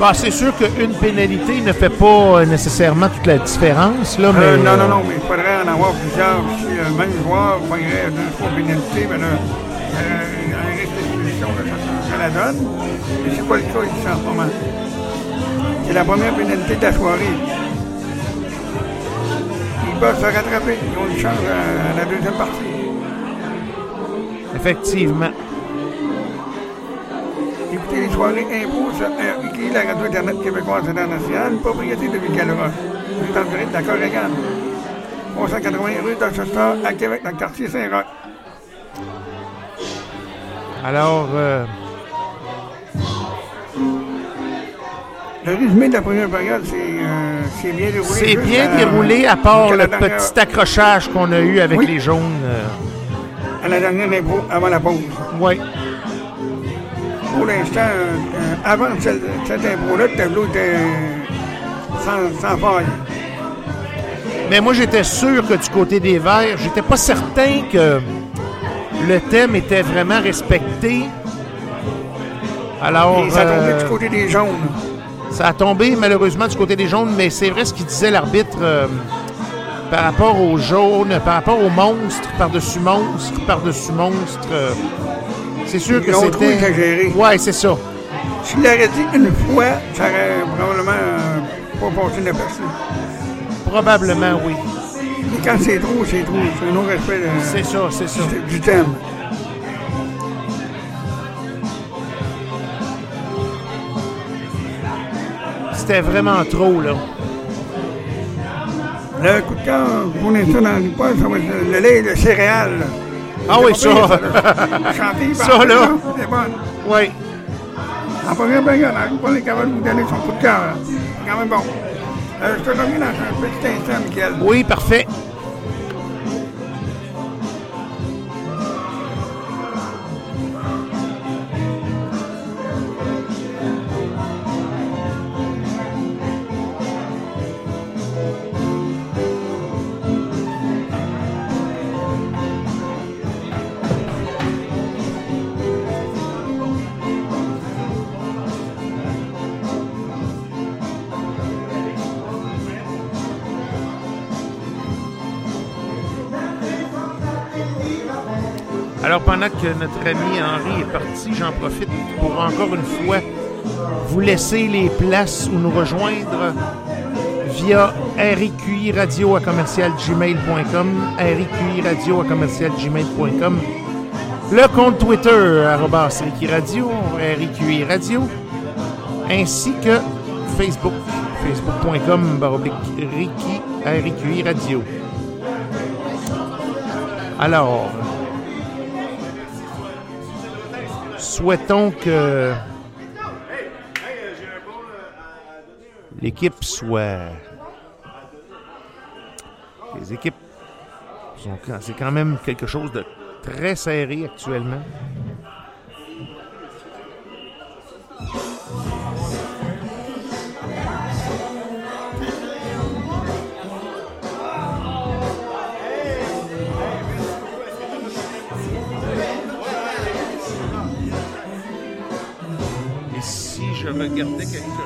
Bon, c'est sûr qu'une pénalité ne fait pas euh, nécessairement toute la différence, là, mais... Euh, non, non, euh, non, mais il faudrait en avoir plusieurs. Si le même joueur prendrait deux, trois pénalités, ben là, euh, un risque d'expulsion, là, ça, ça la donne. Mais c'est pas le cas ici en ce moment. La première pénalité de la soirée. Ils peuvent se rattraper. Ils ont une chance à, à la deuxième partie. Effectivement. Écoutez les soirées impôts sur RIQ, la radio Internet québécoise internationale, propriété de Michael Ross. Vous êtes en direct de la Corrigane. 380 rue d'Ochester à Québec, dans le quartier Saint-Roch. Alors, euh, Le résumé de la première période, c'est euh, bien déroulé. c'est bien à- déroulé, à part le dernière- petit accrochage qu'on a eu avec Oui. les jaunes. euh, À la dernière impro, avant la pause. Oui. Pour l'instant, euh, avant cette, cette impro-là, le tableau était sans, sans faille. Mais moi, j'étais sûr que du côté des Verts, j'étais pas certain que le thème était vraiment respecté. Alors, Et ça euh, du côté des jaunes. Ça a tombé malheureusement du côté des jaunes, mais c'est vrai ce qu'il disait l'arbitre euh, par rapport aux jaunes, par rapport aux monstres, par-dessus monstres, par-dessus monstres. euh, c'est sûr que Ils trop c'était... exagéré. Ouais, c'est ça. S'il l'aurait dit une fois, ça aurait probablement euh, pas passé le perçu. Probablement, oui. Mais quand c'est trop, c'est trop. C'est un non-respect de- C'est ça, c'est ça. du thème. C'était vraiment trop, là. Le coup de cœur, pour l'instant, dans le poil, ça va être le lait et le céréal. Ah oui, ça. Ça, là. C'est bon. Oui. En première période, on pas les capables de vous donner son coup de cœur. là. C'est quand même bon. Euh, je te reviens dans un petit instant, Michael. Oui, parfait. Notre ami Henri est parti, j'en profite pour encore une fois vous laisser les places où nous rejoindre via RIQI radio à commercial gmail.com, RIQI radio à commercial gmail.com, le compte Twitter, arrobas radio, RIQI radio, ainsi que Facebook, facebook.com, baroblique RIQI radio. Alors, Souhaitons que l'équipe soit. Les équipes sont. C'est quand même quelque chose de très serré actuellement. Je regardais quelque chose.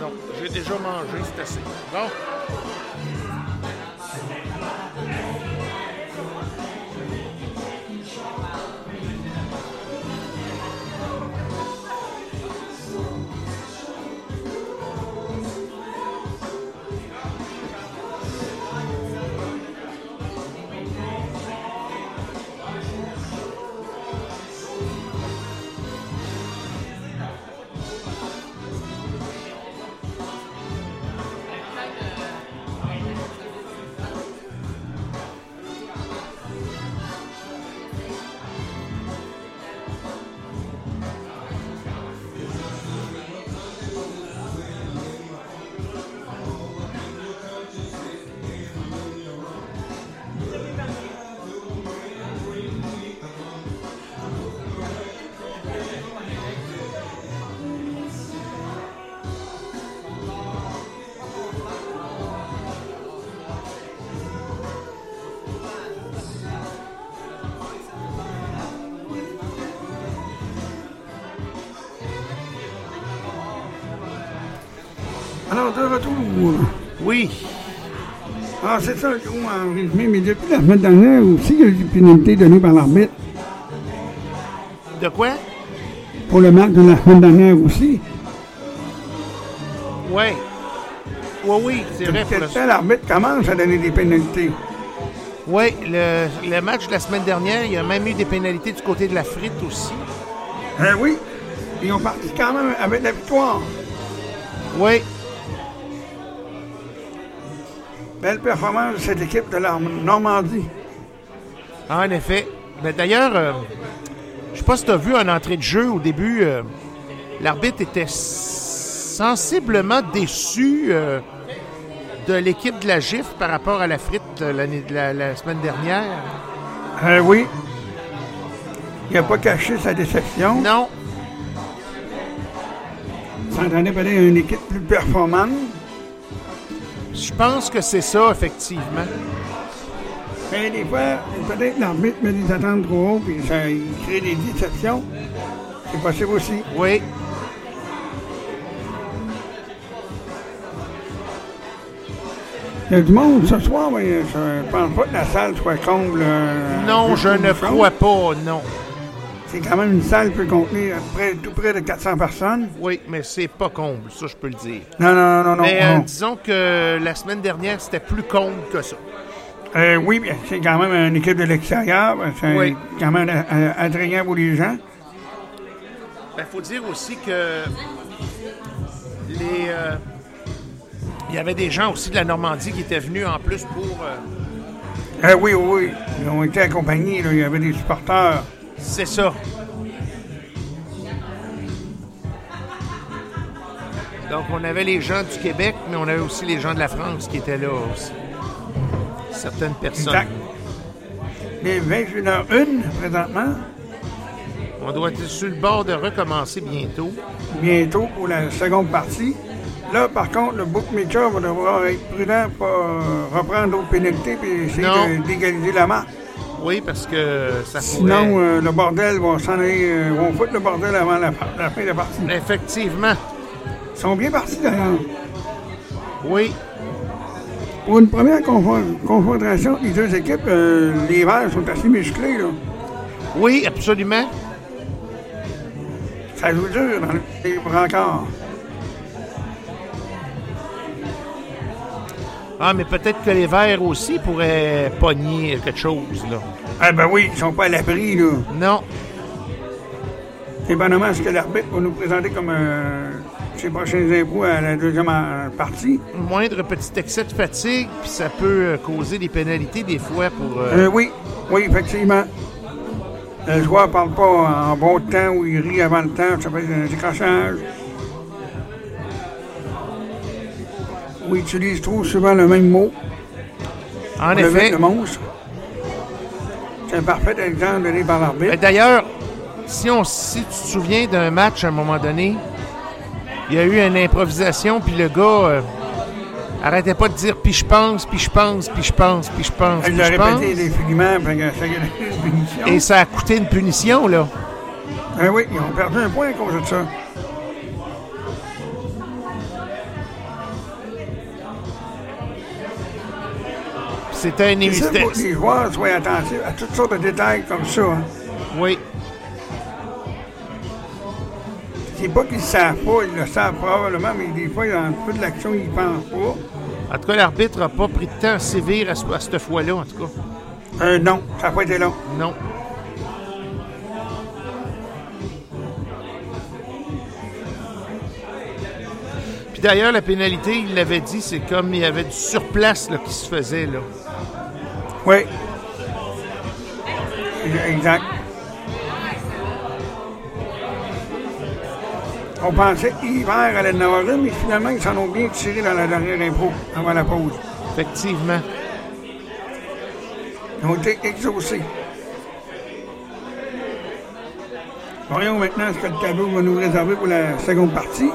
Non, j'ai déjà mangé, c'est assez. Oui. Ah, c'est ça, gros, en résumé. Mais depuis la semaine dernière aussi, il y a eu des pénalités données par l'arbitre De quoi? pour le match de la semaine dernière aussi. Oui. Oui, oui, c'est vrai. pour le- l'arbitre commence à donner des pénalités. Oui, le, le match de la semaine dernière, il y a même eu des pénalités du côté de la frite aussi. Euh, oui. Ils ont parti quand même avec la victoire. Oui. Belle performance de cette équipe de la Normandie. En effet. Mais d'ailleurs, euh, je sais pas si tu as vu en entrée de jeu au début, euh, l'arbitre était sensiblement déçu euh, de l'équipe de la GIF par rapport à la frite la, la semaine dernière. Oui. Il n'a pas caché sa déception. Non. S'entendait peut-être à une équipe plus performante. Je pense que c'est ça, effectivement. Mais des fois, peut-être l'arbitre met des attentes trop hautes et ça il crée des déceptions. C'est possible aussi. Oui. Il y a du monde ce soir, mais je ne pense pas que la salle soit comble. euh, Non, je ne crois pas, non. C'est quand même une salle qui peut contenir près, tout près de 400 personnes. Oui, mais c'est pas comble, ça je peux le dire. Non, non, non, non. mais euh, non. disons que la semaine dernière, c'était plus comble que ça. Euh, oui, bien, c'est quand même une équipe de l'extérieur. C'est Oui. quand même euh, attrayant pour les gens. Il Ben, faut dire aussi que les, euh, il y avait des gens aussi de la Normandie qui étaient venus en plus pour. euh, Euh, oui, oui, oui. Ils ont été accompagnés. là. Il y avait des supporters. C'est ça. Donc, on avait les gens du Québec, mais on avait aussi les gens de la France qui étaient là aussi. Certaines personnes. Exact. Les 21h01 présentement. On doit être sur le bord de recommencer bientôt. bientôt pour la seconde partie. Là, par contre, le bookmaker va devoir être prudent pour reprendre d'autres pénalités et essayer d'égaliser la marque. Oui, parce que ça pourrait... Sinon, euh, le bordel va s'en aller, euh, vont foutre le bordel avant la, la fin de la partie. Effectivement. Ils sont bien partis d'ailleurs. Oui. Pour une première confron- confrontation des deux équipes, euh, les Verts sont assez musclés. Là. Oui, absolument. Ça joue dur dans les brancards. Ah, mais peut-être que les verts aussi pourraient pogner quelque chose, là. Ah ben oui, ils sont pas à l'abri, là. Non. Dépendamment ce que l'arbitre va nous présenter comme euh, ses prochains impôts à la deuxième partie. Moindre petit excès de fatigue, puis ça peut euh, causer des pénalités des fois pour... euh, Euh, oui, oui, effectivement. Le joueur parle pas en bon temps ou il rit avant le temps, ça peut être un décrochage. Il utilise trop souvent le même mot. En le effet. Le monstre. C'est un parfait exemple donné par l'arbitre. Ben, D'ailleurs, si, on, si tu te souviens d'un match à un moment donné, il y a eu une improvisation, puis le gars euh, arrêtait pas de dire puis je pense, puis je pense, puis je pense, puis je pense, Il puis a je pense. répété fait que ça a donné une punition. Et ça a coûté une punition, là. Ah oui, ils ont perdu un point à cause de ça. C'était un C'est ça, c'était- faut que les joueurs soient attentifs à toutes sortes de détails comme ça. hein. Oui. C'est pas qu'ils ne savent pas, ils le savent probablement, mais des fois, dans un peu de l'action, ils ne pensent pas. En tout cas, l'arbitre n'a pas pris de temps à sévir à, ce- à cette fois-là, en tout cas. Euh, non, ça n'a pas été long. Non. Puis d'ailleurs, la pénalité, il l'avait dit, c'est comme il y avait du surplace là, qui se faisait. Là. Oui. Exact. On pensait hiver allait en avoir une, mais finalement, ils s'en ont bien tiré dans la dernière impro, avant la pause. Effectivement. Ils ont été exaucés. Voyons maintenant ce que le tableau va nous réserver pour la seconde partie.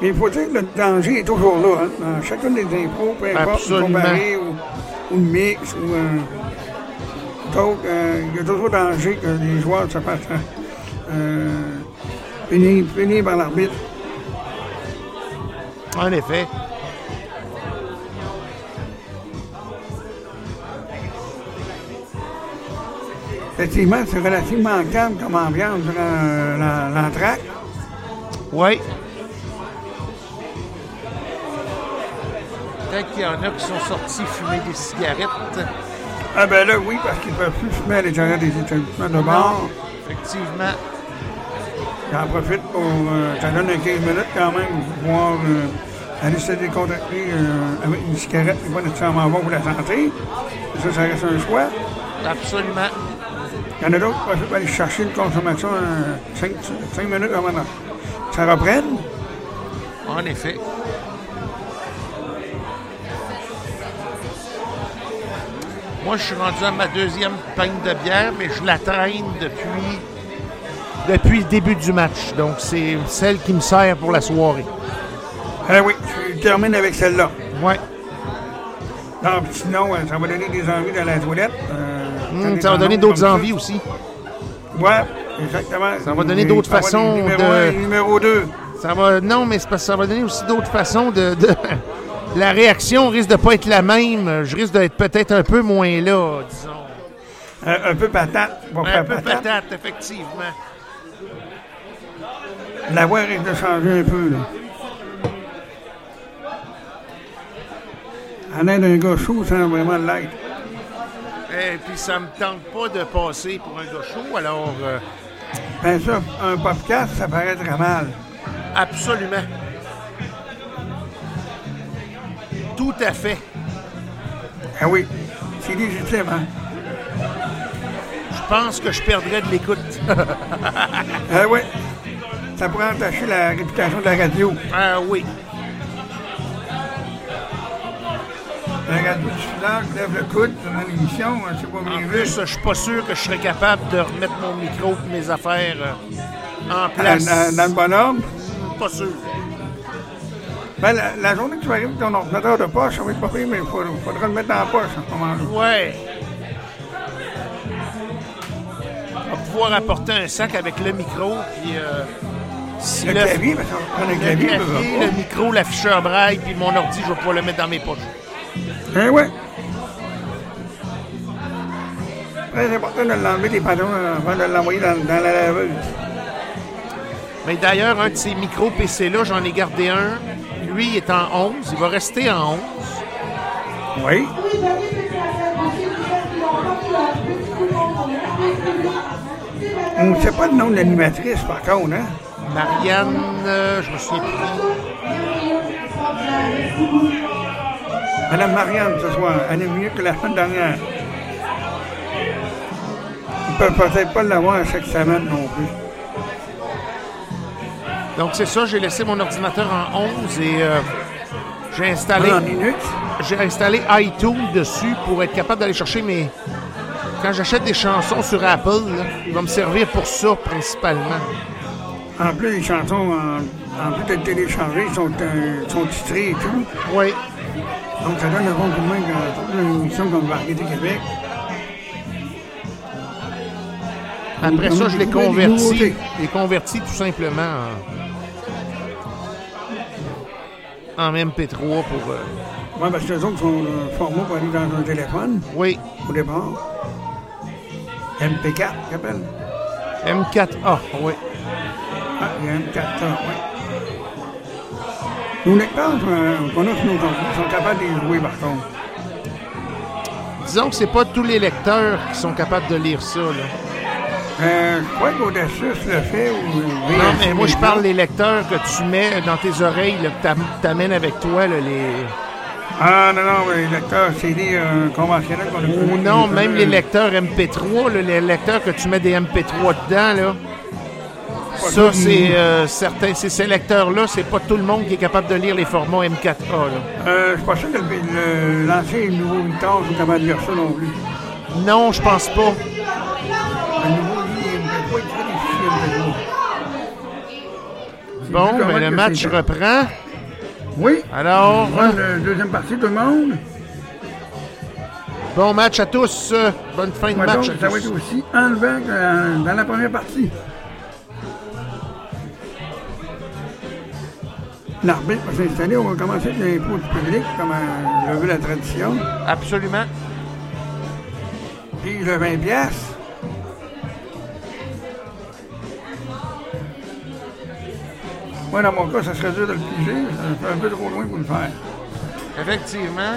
Mais il faut dire que le danger est toujours là. Hein? Dans chacune des impros, peu importe, comparé ou, ou mix ou euh, d'autres, euh, il y a toujours danger que les joueurs se fassent euh, punir, punir par l'arbitre. En effet. Effectivement, c'est relativement calme comme ambiance durant euh, l'entraque. Oui. Peut-être qu'il y en a qui sont sortis fumer des cigarettes. Ah ben là, oui, parce qu'ils ne peuvent plus fumer à l'intérieur des établissements de bar. Effectivement. J'en profite pour... euh, ça donne un 15 minutes quand même pour pouvoir euh, aller se décontracter euh, avec une cigarette qui n'est pas nécessairement bon pour la santé. Ça, ça reste un choix. Absolument. Il y en a d'autres qui pour aller chercher une consommation 5 minutes avant que ça reprenne. En effet. Moi, je suis rendu à ma deuxième peigne de bière, mais je la traîne depuis, depuis le début du match. Donc, c'est celle qui me sert pour la soirée. Ah oui, tu termines avec celle-là. Ouais. Non, puis sinon, euh, ça va donner des envies dans la toilette. euh, est ça va donner d'autres ça. envies aussi. Ouais, exactement. Ça va donner d'autres façons numéro de. un numéro 2. Ça va. Non, mais c'est parce que ça va donner aussi d'autres façons de. de- La réaction risque de pas être la même. Je risque d'être peut-être un peu moins là, disons. Un, un peu patate. va Un peu patate. patate, effectivement. La voix risque de changer un peu, là. En aide d'un gars chaud sans vraiment l'être. Et puis ça me tente pas de passer pour un gars chaud, alors euh, Ben ça, un podcast, ça paraît très mal. absolument. Tout à fait. Ah oui, c'est légitime, hein? Je pense que je perdrais de l'écoute. Ah oui, ça pourrait entacher la réputation de la radio. Ah oui. La radio qui lève le coude pendant l'émission, hein, c'est pas En plus, je suis pas sûr que je serais capable de remettre mon micro et mes affaires euh, en place. Dans, dans le bon ordre? Pas sûr. Ben, la, la journée que tu vas arriver avec ton ordinateur de poche, ça va être pas pire, mais il faudra, faudra le mettre dans la poche à ce moment-là. Ouais. On va pouvoir apporter un sac avec le micro, puis... euh, si Le clavier, le clavier, verra le micro, l'afficheur braille, puis mon ordi, je vais pouvoir le mettre dans mes poches. Eh ouais. Très important de l'enlever des pantalons avant de l'envoyer dans, dans la laveuse. Mais d'ailleurs, un de ces micros PC-là, j'en ai gardé un lui, est en 11. Il va rester en 11. Oui. On ne sait pas le nom de l'animatrice, par contre, hein? Marianne, euh, je me souviens plus. Madame Marianne, ce soir, elle est mieux que la semaine dernière. Ils ne peuvent peut-être pas l'avoir chaque semaine non plus. Donc, c'est ça, j'ai laissé mon ordinateur en 11 et euh, j'ai installé. En Linux? J'ai installé iTunes dessus pour être capable d'aller chercher mes. Quand j'achète des chansons sur Apple, là, il va me servir pour ça principalement. En plus, les chansons, en, en plus d'être téléchargées, sont, euh, sont titrées et tout. Oui. Donc, ça donne un bon coup de main dans toute une émission comme Variété Québec. Après ça, je l'ai a trouvé des converti. nouveautés. Je l'ai converti tout simplement en, en MP3 pour. euh, Oui, parce que les autres sont le format pour aller dans un téléphone. Oui. Au départ. MP4, qu'ils appellent. M4A, oui. Ah, il y a M4A, oui. Nos lecteurs euh, qu'on a sur nos computers sont capables de les jouer, par contre. Disons que c'est pas tous les lecteurs qui sont capables de lire ça. Là. Euh, je crois qu'Audacious le fait. Ou Non, mais moi, je parle des lecteurs que tu mets dans tes oreilles, là, que t'am- t'amènes avec toi, là, les... Ah, non, non, mais les lecteurs CD euh, conventionnels qu'on a Ou non, même les lecteurs MP3, là, les lecteurs que tu mets des MP3 dedans, là. Ça, c'est euh, certain. C'est ces lecteurs-là, c'est pas tout le monde qui est capable de lire les formats M4A. Là. Euh, je suis pas sûr que l'ancien et le nouveau Victor sont capables de lire ça non plus. Non, je pense pas. Bon, comment le match reprend. Oui. Alors, le deuxième partie, tout le monde. bon match à tous. euh, Bonne fin de Ouais, match donc, à ça va être aussi enlevant que euh, dans la première partie. L'arbitre va s'installer. On va commencer avec l'impôt du public, comme euh, le veut la tradition. Absolument. Puis le 20 Moi, dans mon cas, ça serait dur de le piger. Ça fait un peu trop loin pour le faire. Effectivement.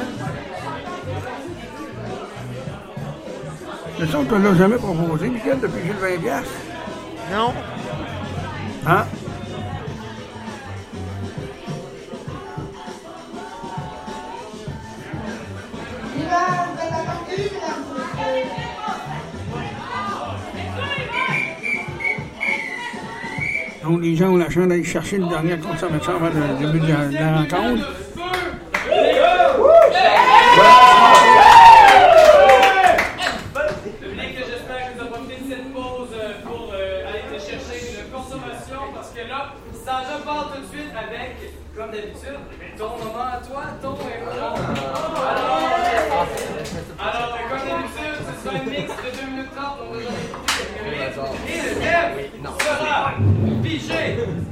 Mais ça, on te l'a jamais proposé, Michael, de piger le 20 piastres? Non. Hein? Donc, les gens ont la chance d'aller chercher une dernière consommation avant le début de la, de la rencontre. Public, j'espère que vous avez profité de cette pause euh, pour euh, aller te chercher une consommation parce que là, ça repart tout de suite avec, comme d'habitude, ton moment à toi, ton. Alors, alors comme d'habitude, ce sera un mix de 2 minutes 30, on va jamais écouter quelques minutes. Et le thème sera jeito!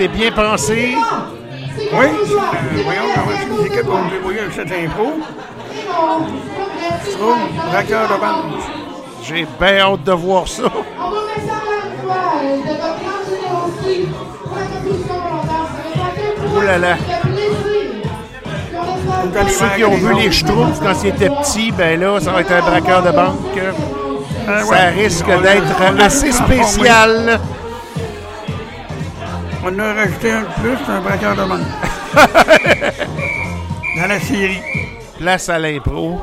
C'est bien pensé. Oui, euh, voyons comment c'est l'équipe va me débrouiller avec cette impro. Schtroumpf, braqueur de banque. J'ai bien hâte de voir ça. Pour Oh là là. Ceux qui ont vu les Schtroumpfs quand ils étaient petits, ben là, ça va être un braqueur de banque. Ah Ça risque d'être assez spécial. A rajouté un de plus, c'est un braqueur de banque. Dans la série. Place à l'impro.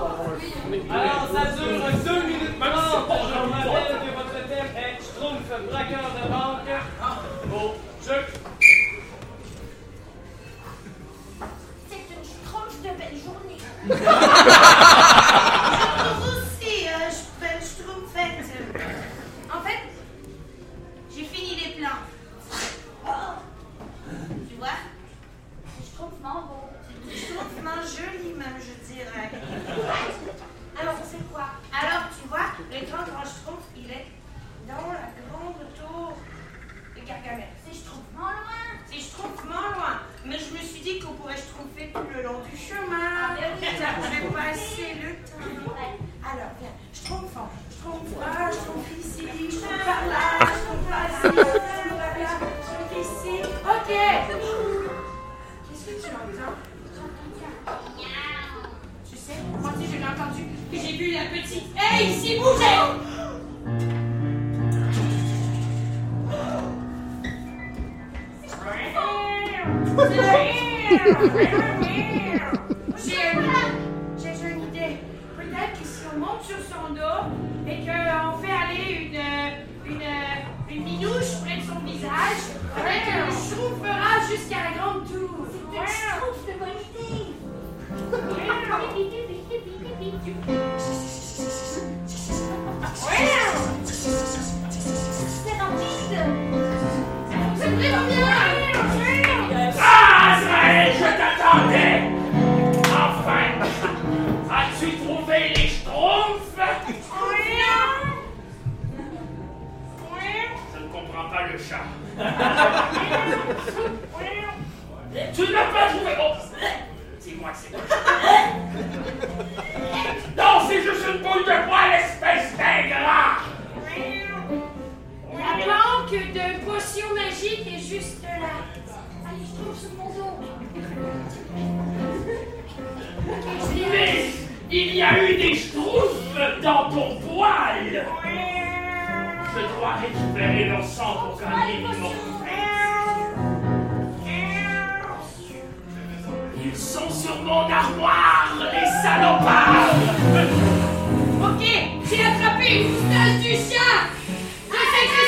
Du. Je sais que.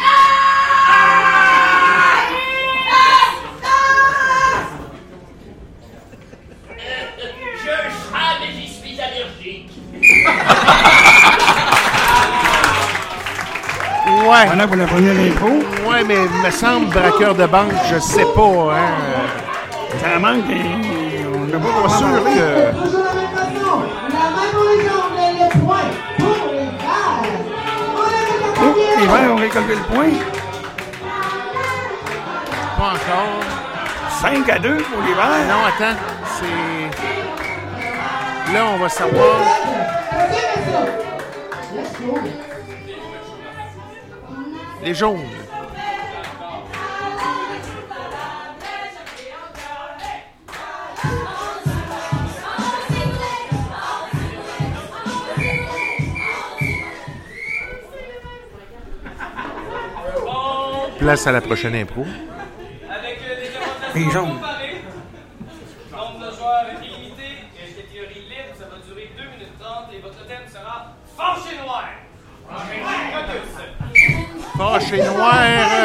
Ah! Ah! Ah! Et j'y suis allergique. Ouais. Que vous la prenez l'info. Ouais, mais il me semble, braqueur de banque, je sais pas, hein. Ça manque, on n'a pas Pas sûr que. Récolté le point. Pas encore. 5 à 2 pour les verts. Non, attends. C'est. Là, on va savoir. Les jaunes. Place à la prochaine impro. Avec Les démonstrations jaunes. Nombre de joueurs illimité. Catégorie libre, ça va durer 2 minutes 30 et votre thème sera Fâché noir. Fâché Il y a noir.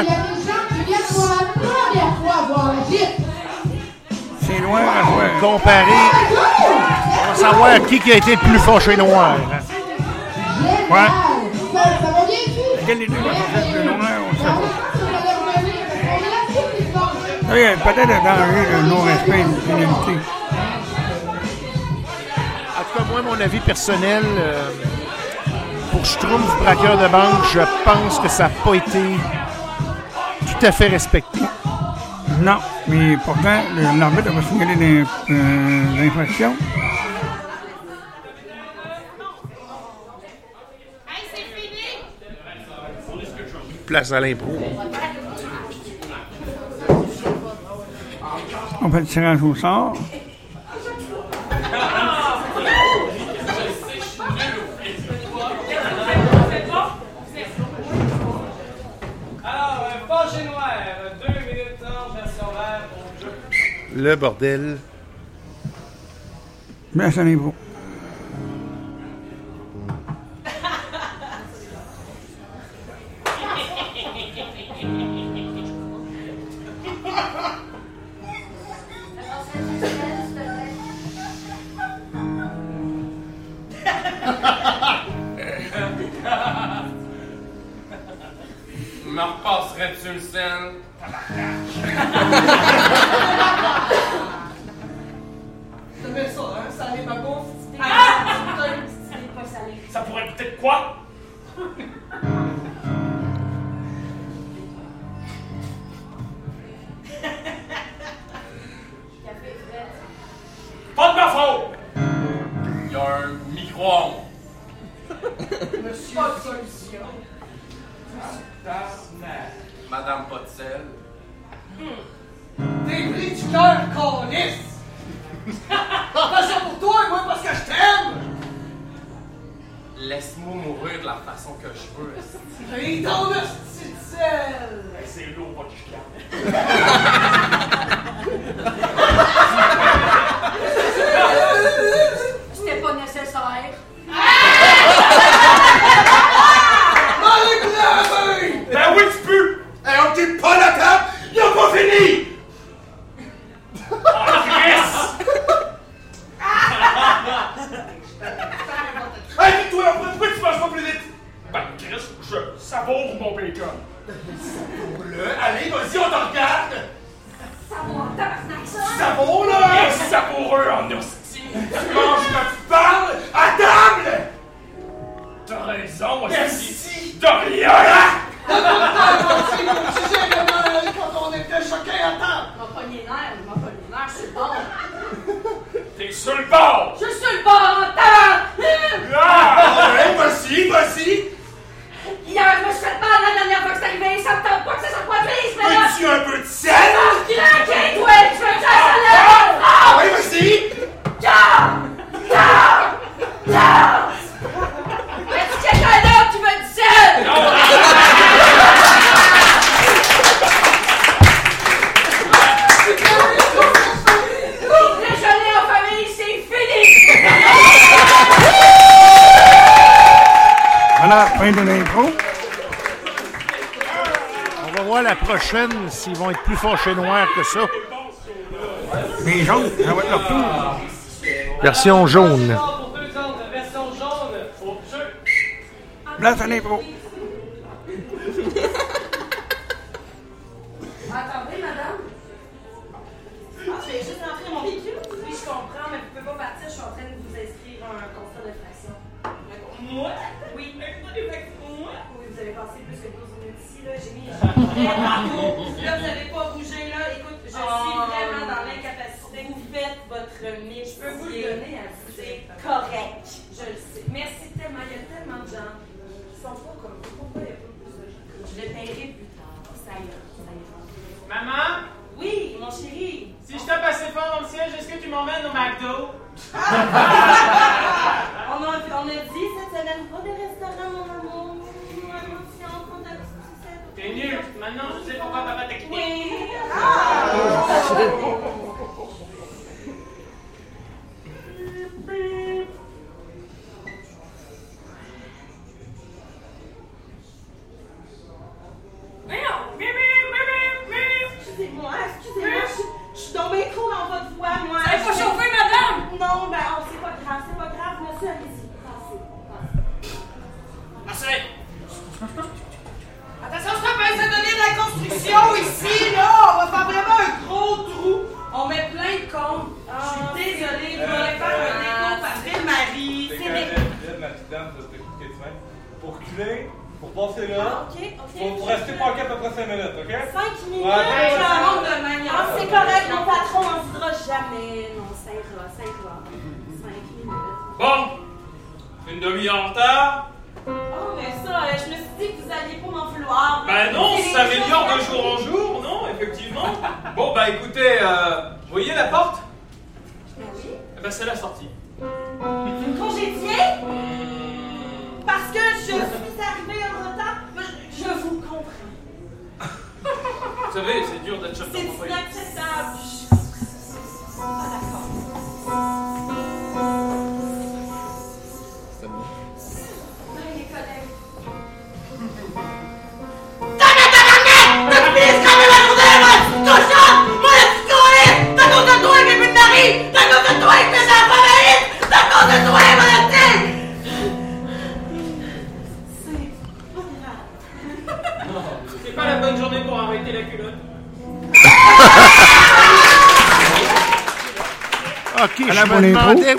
des gens qui viennent pour la première fois voir gifle. C'est noir à voir. Comparé. On va savoir qui, qui a été le plus fâché noir. Ouais. Ça, ça va bien Oui, il y a peut-être un danger de non-respect et de pénalité. En tout cas, moi, mon avis personnel, euh, pour Schtroumpf, braqueur de banque, je pense que ça n'a pas été tout à fait respecté. Non, mais pourtant, le- l'arbitre va signaler euh, l'infraction. Hey, c'est fini. Place à l'impro. On fait le tirage au sort. Alors, euh, Fâché noir, 2 minutes 30, version vert au jeu. Le bordel. À l'impro. Comme s'ils vont être plus forts chez Noir que ça. Mais jaunes, ça va être leur tour. Version jaune. Place à l'impro.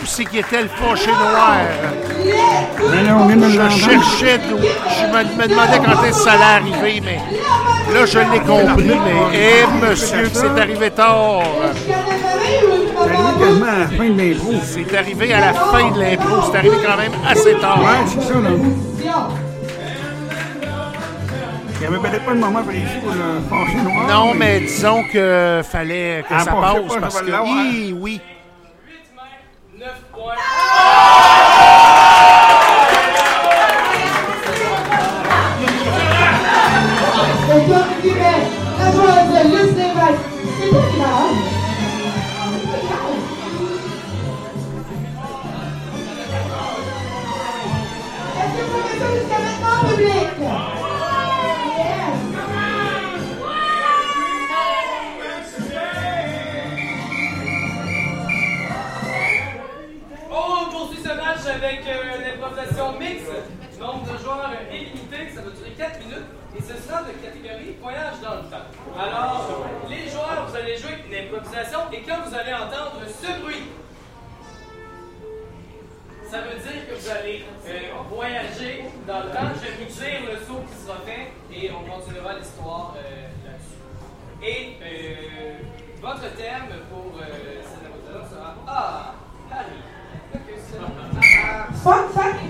c'est qu'il était le fauché noir. Je cherchais, je me, demandais quand est-ce que ça allait arriver, mais là, je l'ai compris. Mais, eh, monsieur, c'est arrivé tard. C'est arrivé à la fin de l'impro. C'est arrivé quand même assez tard. Ouais, c'est ça, là. Il n'y avait peut-être pas le moment précis pour le pencher noir. Non, mais, disons que fallait que ah, ça passe parce que oui, oui.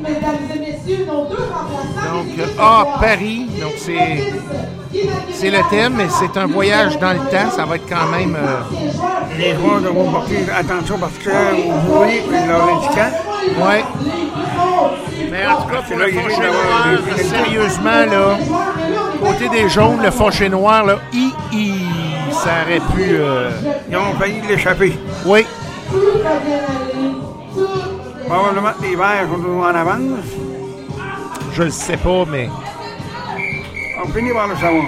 mesdames et messieurs, nos deux remplaçants. Donc, A, ah, Paris. Donc, c'est, c'est le thème, mais c'est un voyage dans le temps. Ça va être quand même. Euh... Les joueurs devront porter attention parce que vous voyez leur handicap. Oui. Mais en tout cas, pour le noir, sérieusement, là, côté des jaunes, le fonchet noir, là, i, ça aurait pu. Euh, Ils ont failli l'échapper. Oui. Probablement que les verts sont en avance. Je le sais pas, mais. On finit par le savoir.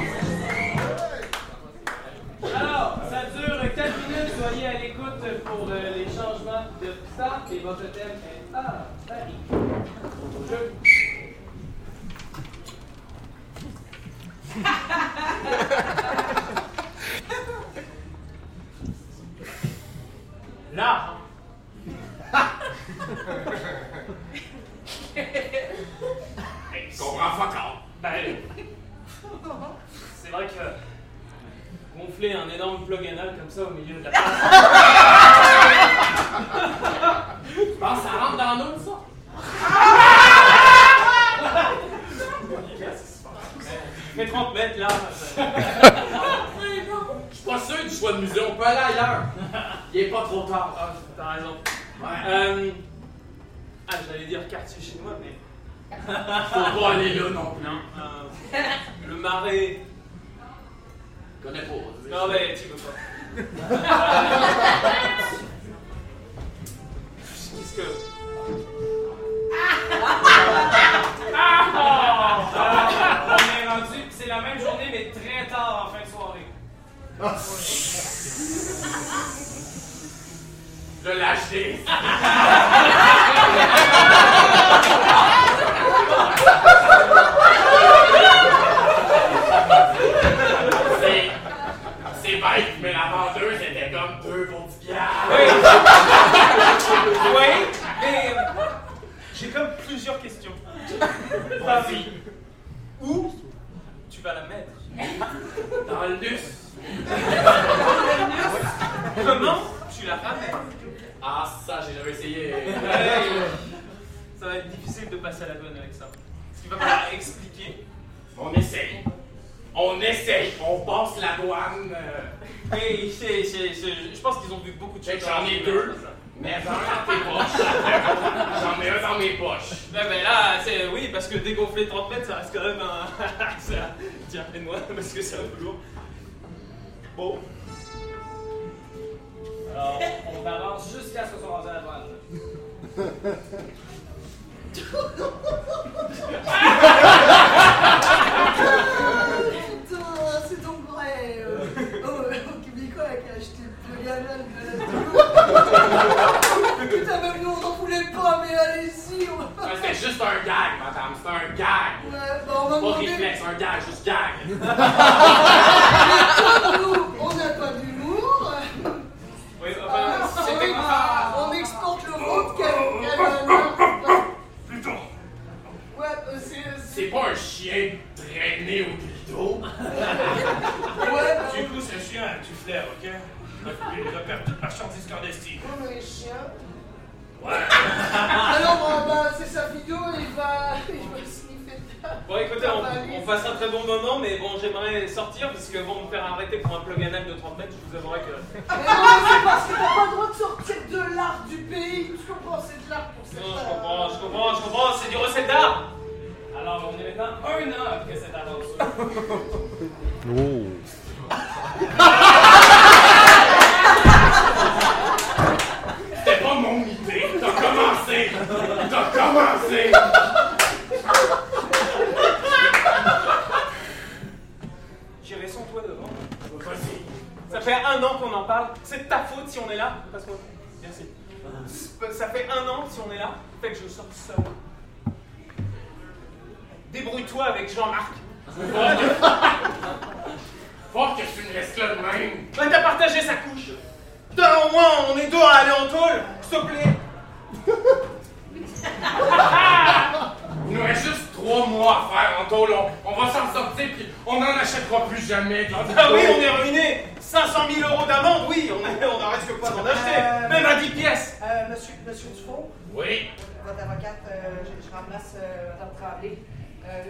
On, on va s'en sortir puis on n'en achètera plus jamais. Ah oui, on est ruiné. 500 000 euros d'amende, oui, on n'en risque pas d'en acheter? Euh, Même à 10 pièces. Euh, monsieur, monsieur Dufault, Oui. votre avocate, euh, je, je remplace euh, Tremblay. Euh,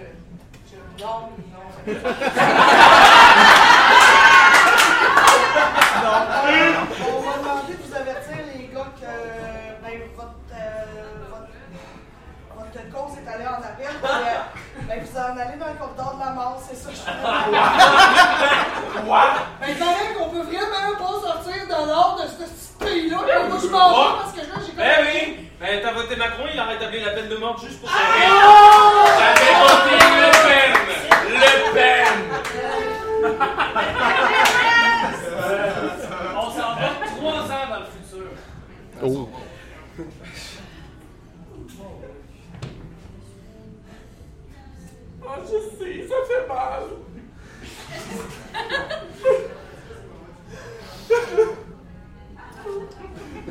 je, non, non. On euh, ben, vous en allez dans le corridor de la mort, c'est ça que je fais. Quoi? Ben, paraît qu'on peut vraiment pas sortir de l'ordre de ce petit pays-là. Moi, je m'en vais parce que là, j'ai Eh oui Ben, t'as voté Macron, il a rétabli la peine de mort juste pour ça. J'avais voté Le Pen. Le Pen. On s'en va trois ans dans le futur. Oh,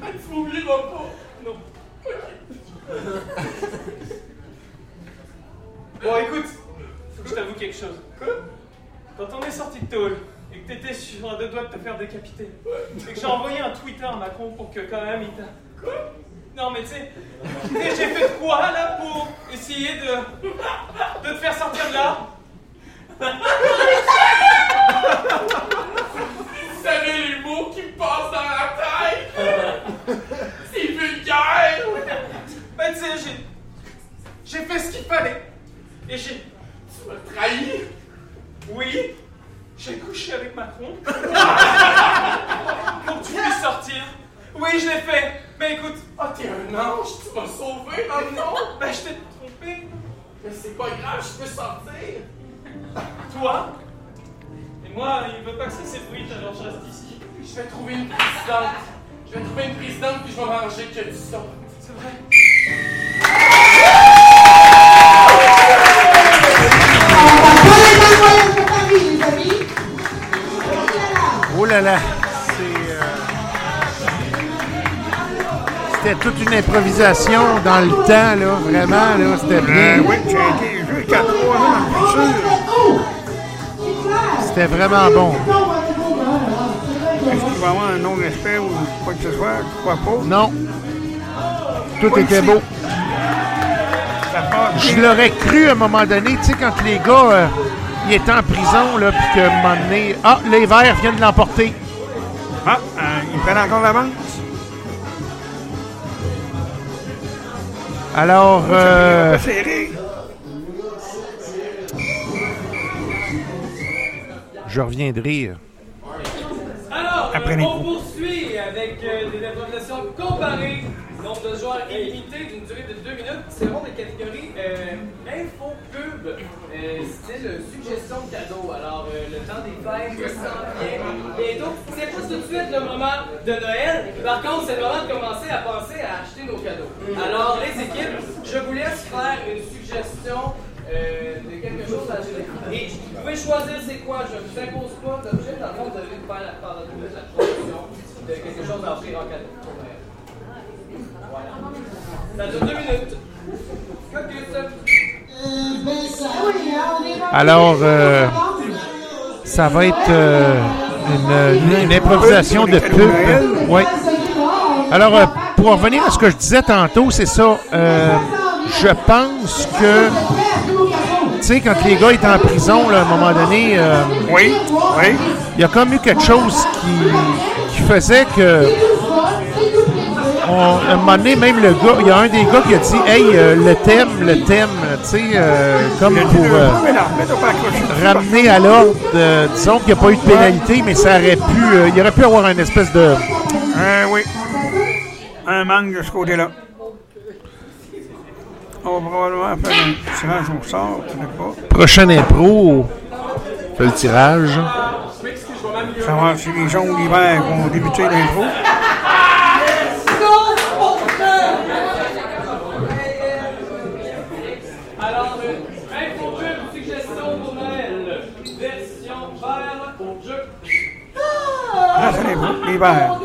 Tu m'oublieras pas. Non. Bon, écoute, faut que je t'avoue quelque chose. Quand on est sorti de tôle et que t'étais sur un deux doigts de te faire décapiter, et que j'ai envoyé un Twitter à Macron pour que quand même il t'a. Quoi? Non, mais tu sais, j'ai fait de quoi là pour essayer de. de te faire sortir de là? Vous savez les mots qui me passent dans la tête? C'est vulgaire! Ben, tu sais, j'ai. J'ai fait ce qu'il fallait. Et j'ai. Tu m'as trahi? Oui, j'ai couché avec Macron. pour que tu puisses sortir. Oui, je l'ai fait. Mais écoute. Oh, t'es un ange, tu m'as sauvé maintenant! Ben, je t'ai trompé. Mais c'est pas grave, je peux sortir! Toi Et moi, il veut pas que ça s'ébruite, alors je reste ici. Je vais trouver une présidente. Je vais trouver une présidente puis je vais m'arranger que tu sortes. C'est vrai. Oh là là. C'est, euh, C'était toute une improvisation dans le temps, là. Vraiment, là. C'était bien. Euh, oui, trois futur. C'était vraiment bon. Est-ce qu'il va y avoir un non-respect ou quoi que ce soit? Je crois pas. Non. Tout Pas était ici. beau. Je l'aurais cru à un moment donné, tu sais, quand les gars, euh, ils étaient en prison, là, puis qu'à un moment donné, ah, les verts viennent de l'emporter. Ah, euh, ils prennent encore l'avance? Alors, euh, serré. Je reviendrai. Alors, Après euh, les on poursuit avec euh, des improvisations comparées. Nombre de joueurs illimité d'une durée de 2 minutes selon les catégories euh, info, pub, euh, style suggestion de cadeau. Alors, euh, le temps des fêtes s'en vient bientôt. C'est pas tout de suite le moment de Noël. Par contre, c'est le moment de commencer à penser à acheter nos cadeaux. Alors, les équipes, je vous laisse faire une suggestion euh, quelque chose à acheter. Et vous pouvez choisir c'est quoi. Je ne vous impose pas d'objet. Dans le fond, vous devez faire la part de la production de quelque chose à offrir en cadeau. Voilà. Ça dure deux minutes. Alors, euh, ça va être euh, une, une- une improvisation de pub. Oui. Alors, euh, pour revenir à ce que je disais tantôt, c'est ça. Je pense que, tu sais, quand les gars étaient en prison, là, à un moment donné, euh, oui, oui. il y a comme eu quelque chose qui, qui faisait que, on- à un moment donné, même le gars, il y a un des gars qui a dit, hey, euh, le thème, le thème, tu sais, euh, comme pour ramener à l'ordre, disons qu'il n'y a pas eu de pénalité, mais ça aurait pu, il aurait pu avoir une espèce de, oui. Un manque de ce côté-là. On va probablement faire un tirage au sort, tu sais pas. prochaine impro, on fait le tirage. Savoir si les jaunes d'hiver vont débuter l'impro. Alors,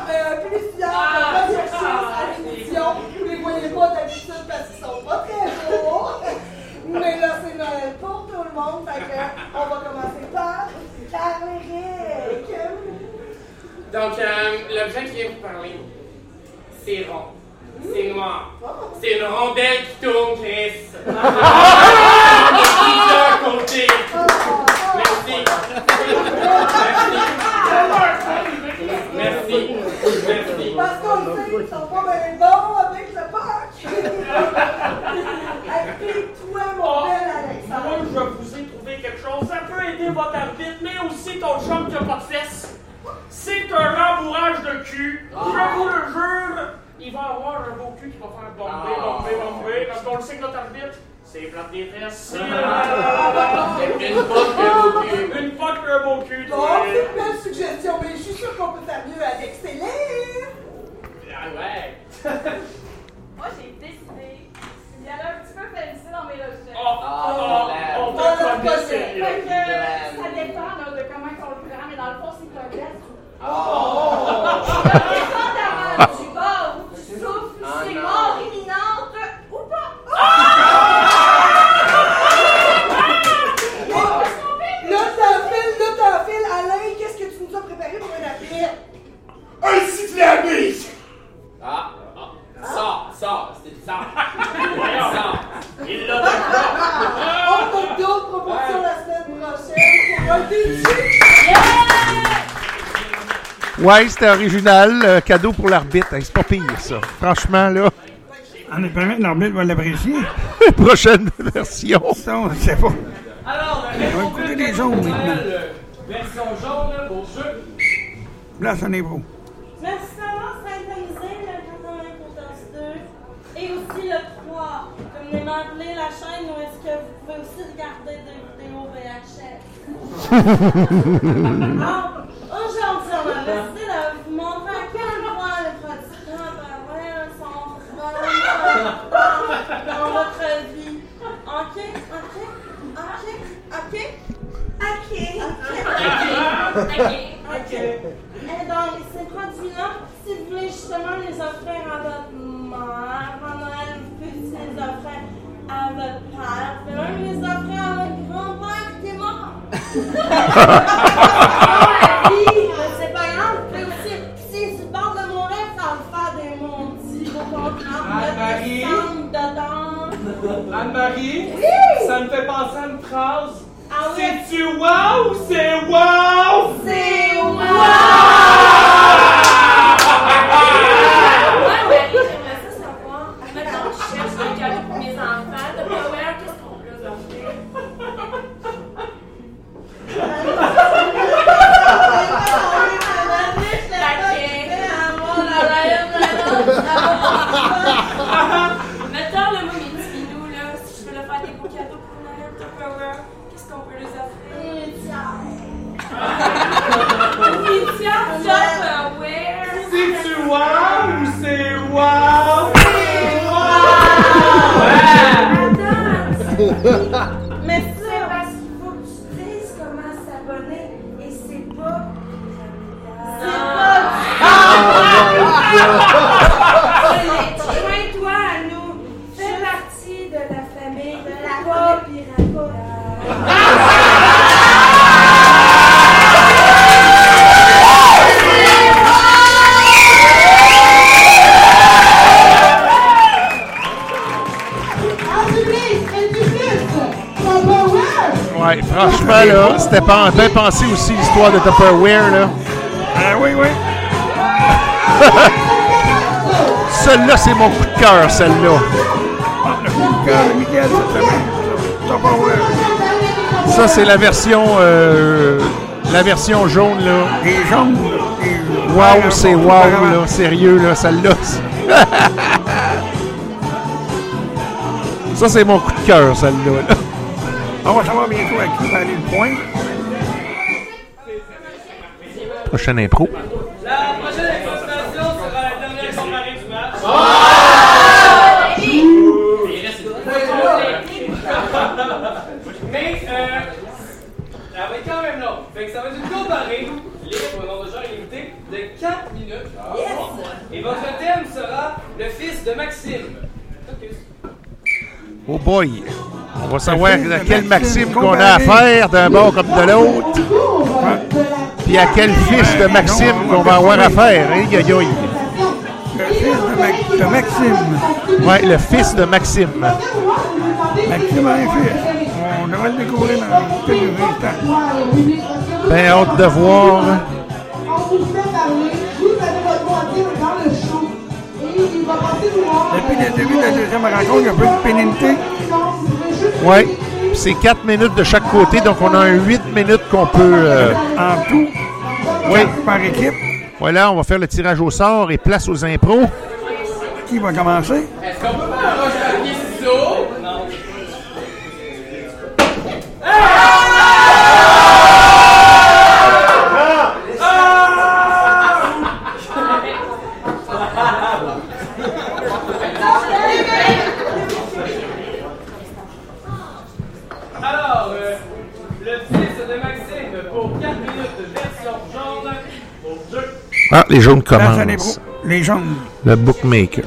Ouais, c'était original, euh, cadeau pour l'arbitre. Hey, c'est pas pire, ça. Franchement, là, En espérant que l'arbitre va l'apprécier. prochaine version. Ça, on ne sait pas. Alors, On va écouter les jaunes maintenant. Version jaune pour jeu. Place en impro. Merci d'avoir synchronisé le 80 potence 2 et aussi le 3. Communément appelé la chaîne où est-ce que vous pouvez aussi regarder des vidéos VHS. Alors, aujourd'hui, on a décidé de vous montrer à quel point les pratiquants parallèles sont vraiment importants dans votre vie. Ok? Ok? Ok? Ok? Ok? Ok? Et donc, ces produits-là, si vous voulez justement les offrir à votre mère à Noël, vous pouvez les offrir à votre père, vous pouvez même les offrir à votre grand-père qui est mort. bien pensé aussi l'histoire de Tupperware, là. Ah oui, oui. Celle-là, c'est mon coup de cœur, celle-là. Le coup de cœur de Miguel, ça c'est la version, euh, la version jaune, là. Les jaunes. Wow, c'est wow, là. Sérieux, là, celle-là. Ça, c'est mon coup de cœur, celle-là. là. On va savoir bientôt à qui va aller le point? Prochaine impro. La prochaine exposition sera la dernière comparée du match. Mais, euh, elle va être quand même longue. Fait que ça va être une comparée libre, non de genre illimité, de 4 minutes. Et votre thème sera le fils de Maxime. Focus. Oh boy! On va savoir à quel Maxime qu'on a affaire d'un bord comme de l'autre. Puis à quel fils de Maxime qu'on va avoir affaire. Aïe, aïe. Le fils de, Maxime. Ouais, le fils de Maxime. Maxime a un fils. On devrait le découvrir dans quelques instants. Ben, hâte de voir. Depuis le début de la deuxième rencontre, il y a un peu de pénalité. Puis C'est 4 minutes de chaque côté, donc on a un 8 minutes qu'on peut. euh, En tout, oui. par équipe. Voilà, on va faire le tirage au sort et place aux impros. Qui va commencer? Est-ce qu'on peut faire un roche papier ciseaux? Non. Alors, euh, le fils de Maxime pour 4 minutes de version jaune pour 2. Ah, les jaunes commencent. Les jaunes. Le bookmaker.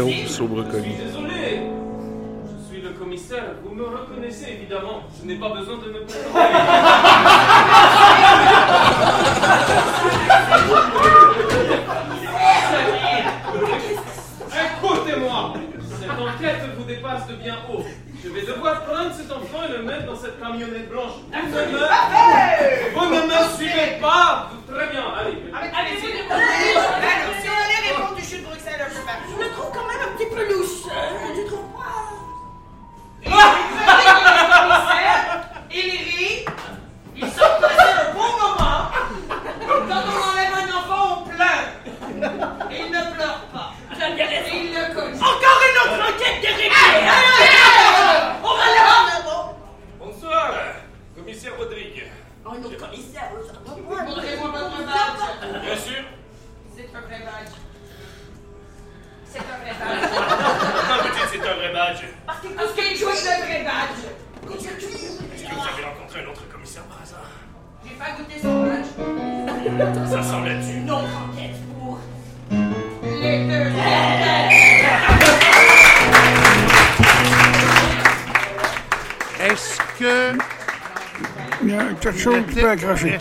Toasts au brocoli. Désolé. Je suis le commissaire. Vous me reconnaissez évidemment. Je n'ai pas besoin de me présenter.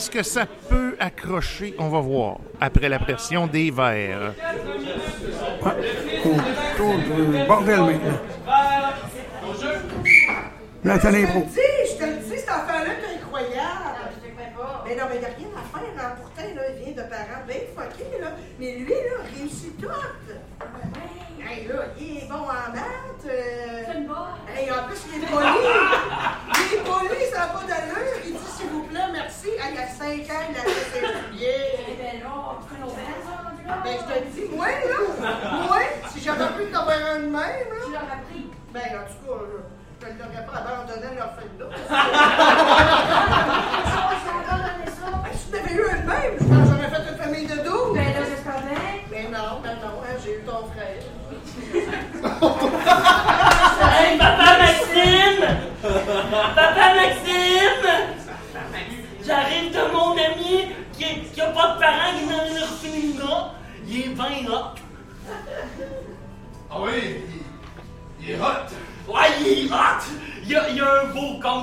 Est-ce que ça peut accrocher? On va voir. Après la pression des verres. Autour du bordel maintenant. Nathalie Je te le dis, je te le dis, cette affaire-là est incroyable. Mais non, mais il n'y a rien à faire. Hein. Pourtant, là, il vient de parents bien fuckés, là. Mais lui, là, réussit tout. Hey, là, il est bon en maths. Euh... Hey, en plus, il est poli. il est poli, ça n'a pas d'allure. Il dit, s'il vous plaît, merci. Hey, il y a 5 ans, il a fait ses souliers. Ben non, tu connais Ben, je te le dis, moi, là, moi, si j'avais pu t'en avoir un de même, là. Tu l'aurais pris. Ben, en tout cas, je ne pas abandonné leur fin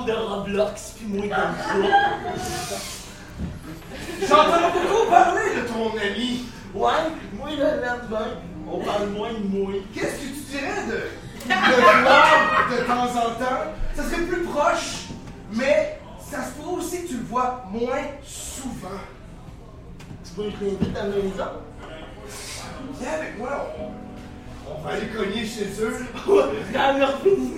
de Roblox, puis moi comme ça. J'entends beaucoup parler de ton ami. Ouais, moi le lendemain, on parle moins de moi. Qu'est-ce que tu dirais de le voir de temps en temps? Ça serait plus proche, mais ça se pourrait aussi que tu le vois moins souvent. Tu veux que je l'invite à la maison? Viens avec moi, on, on va aller cogner chez eux. Dans l'orphelinat.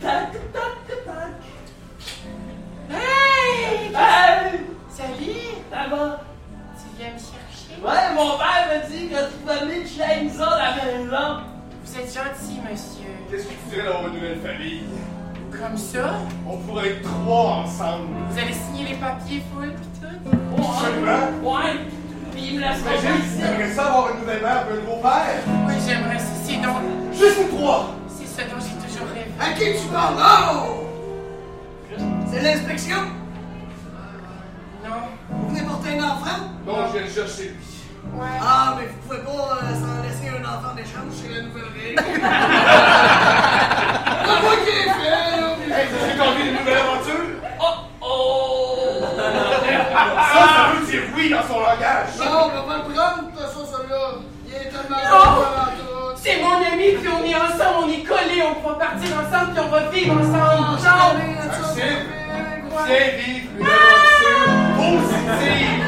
Tac, tac, tac. Hey! Hey! Salut! Ça va? Tu viens me chercher? Ouais, mon père m'a dit que tu venais de chez ça à la maison. Vous êtes gentil, monsieur. Qu'est-ce que tu dirais d'avoir une nouvelle famille? Comme ça? On pourrait être trois ensemble. Vous allez signer les papiers full pis tout? Absolument. Ouais. Puis il me laisse Imagine, ça avoir une nouvelle mère un nouveau père? Oui, j'aimerais ça. C'est donc. Juste nous trois! C'est ce dont j'ai toujours rêvé. À qui tu parles? Oh! C'est l'inspection? Non. Vous venez porter un enfant? Non, je viens le chercher lui. Ouais. Ah, mais vous pouvez pas euh, s'en laisser un enfant d'échange chez la nouvelle règle. C'est moi qui ai fait! Hey, t'as envie d'une nouvelle aventure? Oh oh! Ça, ça veut dire oui dans son langage. Non, on va le prendre, de toute façon, celui-là. Il est tellement Non! bon tout. C'est mon ami, puis on est ensemble, on est collés, on va partir ensemble, puis on va vivre ensemble. Ciao! Maxime, viens vivre une aventure positive.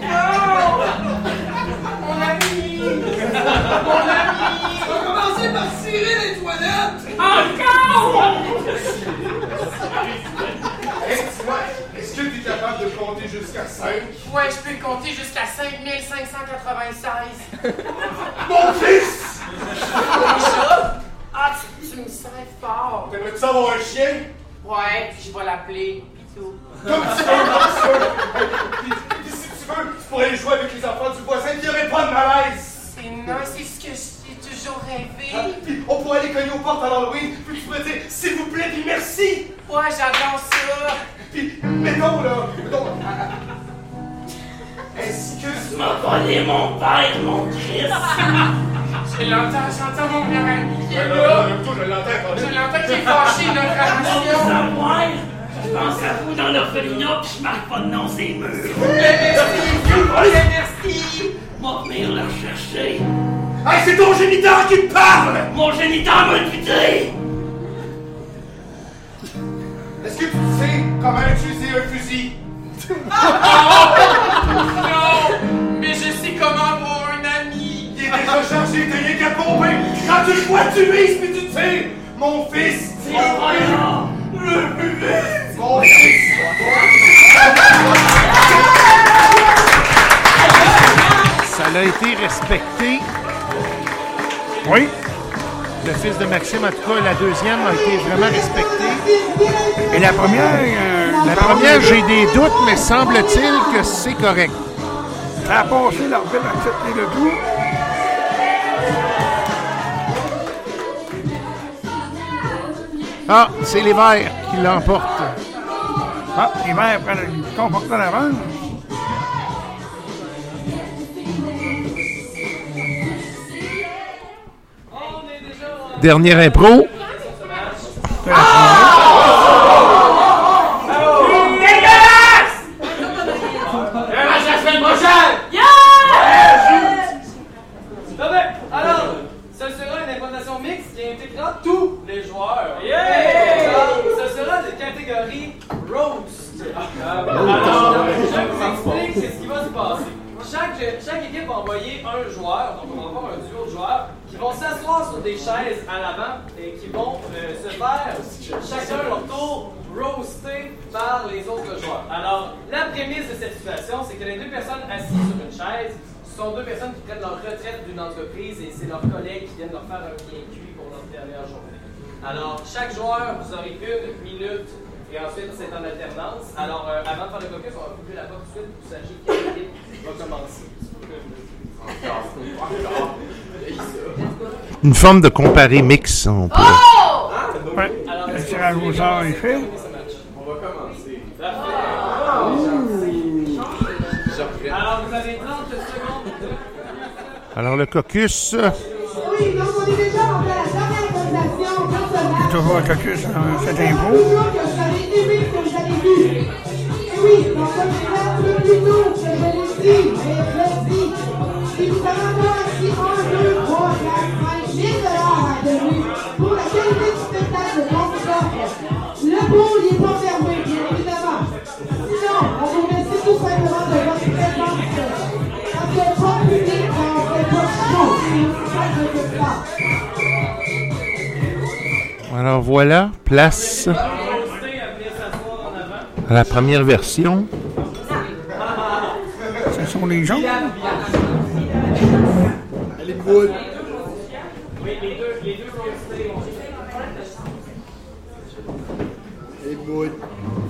Non! Mon ami! Mon ami! On va commencer par cirer les toilettes! Encore! Est-ce que tu es capable de compter jusqu'à 5? Ouais, je peux compter jusqu'à 5596. Mon fils! Déjà? Ah, tu, tu me sers fort. T'aimerais-tu avoir un chien? Ouais, puis je vais l'appeler. Pis tout. Comme tu veux, comme tu veux. Tu pourrais aller jouer avec les enfants du voisin, il n'y aurait pas de malaise. C'est non, c'est ce que j'ai toujours rêvé. Ah, Puis on pourrait aller cogner aux portes à l'Halloween, puis tu pourrais dire s'il vous plaît, puis merci. Ouais, j'adore ça. Puis mettons là, mettons, à, Tu m'as volé mon père, mon Christ! Je l'entends, j'entends mon meilleur ami qui est Ouais, là. je l'entends, Je l'entends qui est fâché, notre. Je pense à vous dans l'orphelinat pis je marque pas de nom c'est murs. merci! Moi venir la chercher. Hey, c'est ton géniteur qui te parle! Mon géniteur m'a buté! Est-ce que tu sais comment utiliser un fusil? Non! Mais je sais comment pour un ami! Il est déjà chargé, t'as rien qu'à pomper! Quand tu le vois, tu vises puis tu tires! Mon fils! C'est incroyable! Ça a été respecté. Oui. Le fils de Maxime, en tout cas, la deuxième a été vraiment respectée. Et la première, euh, La première, j'ai des doutes, mais semble-t-il que c'est correct. Ça a passé, l'arbitre a accepté le tout. Ah, c'est les Verts qui l'emportent. Ah, les verts prennent le comportement d'avance. Dernière impro. Dégueulasse! Un match la semaine prochaine! Non mais, alors, ce sera une implantation mixte qui intégrera tous les joueurs. Yeah! Alors, ce sera de catégorie roast. Alors, je vous explique c'est ce qui va se passer. Chaque, chaque équipe va envoyer un joueur, donc on va avoir un duo de joueurs, qui vont s'asseoir sur des chaises à l'avant et qui vont euh, se faire chacun leur tour roasté par les autres joueurs. Alors, la prémisse de cette situation, c'est que les deux personnes assises sur une chaise sont deux personnes qui prennent leur retraite d'une entreprise et c'est leurs collègues qui viennent leur faire un bien cuit pour leur dernière journée. Alors, chaque joueur, vous aurez une minute et ensuite c'est en alternance. Alors, euh, avant de faire le caucus, on va couper la porte tout de suite pour que vous sachiez quelle équipe va commencer. Une forme de comparé mix, on peut. Ouais. Alors, Le tirage au sort est fait? On va commencer. Alors, vous avez 30 secondes. Alors, le caucus. Oui, donc on est déjà en la dernière présentation personnelle. Toujours un caucus dans cette impro. Toujours que vous avez aimé ce que vous avez vu. Et oui, donc comme je l'ai un peu plus tôt, que je l'ai dit, mais je l'ai dit. Si vous avez encore ici 1, 2, 3, 4, 5 000 dollars à donner pour la qualité du spectacle qu'on vous offre, le pot n'est pas fermé, bien évidemment. Sinon, on vous remercie tout simplement de votre présence. Parce que pas de public, on ne fait pas de show. C'est ça que je veux faire. Alors, voilà, place à la première version. Ce sont les gens. Bonne. Oui, les deux, les deux est bonne.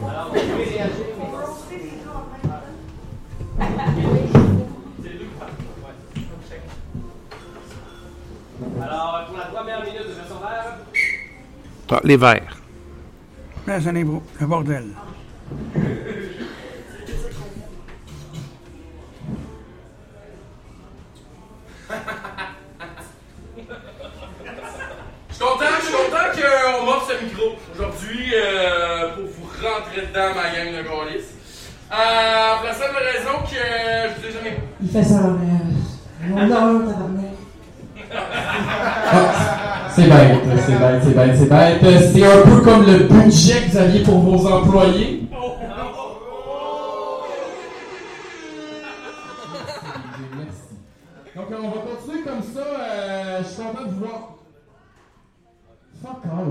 Alors, vous pouvez réagir. Alors, pour la première minute de version vert, Ah, les verts. Place à l'impro. Le bordel. Micro aujourd'hui euh, pour vous rentrer dedans ma gang de gaulistes. Euh, pour la simple raison que je vous ai jamais. Il fait ça, mais. Non, non, tabarnak. C'est bête, c'est bête, c'est bête, c'est bête. C'est un peu comme le budget que vous aviez pour vos employés. Merci. Donc on va continuer comme ça. euh, je suis content de vous voir.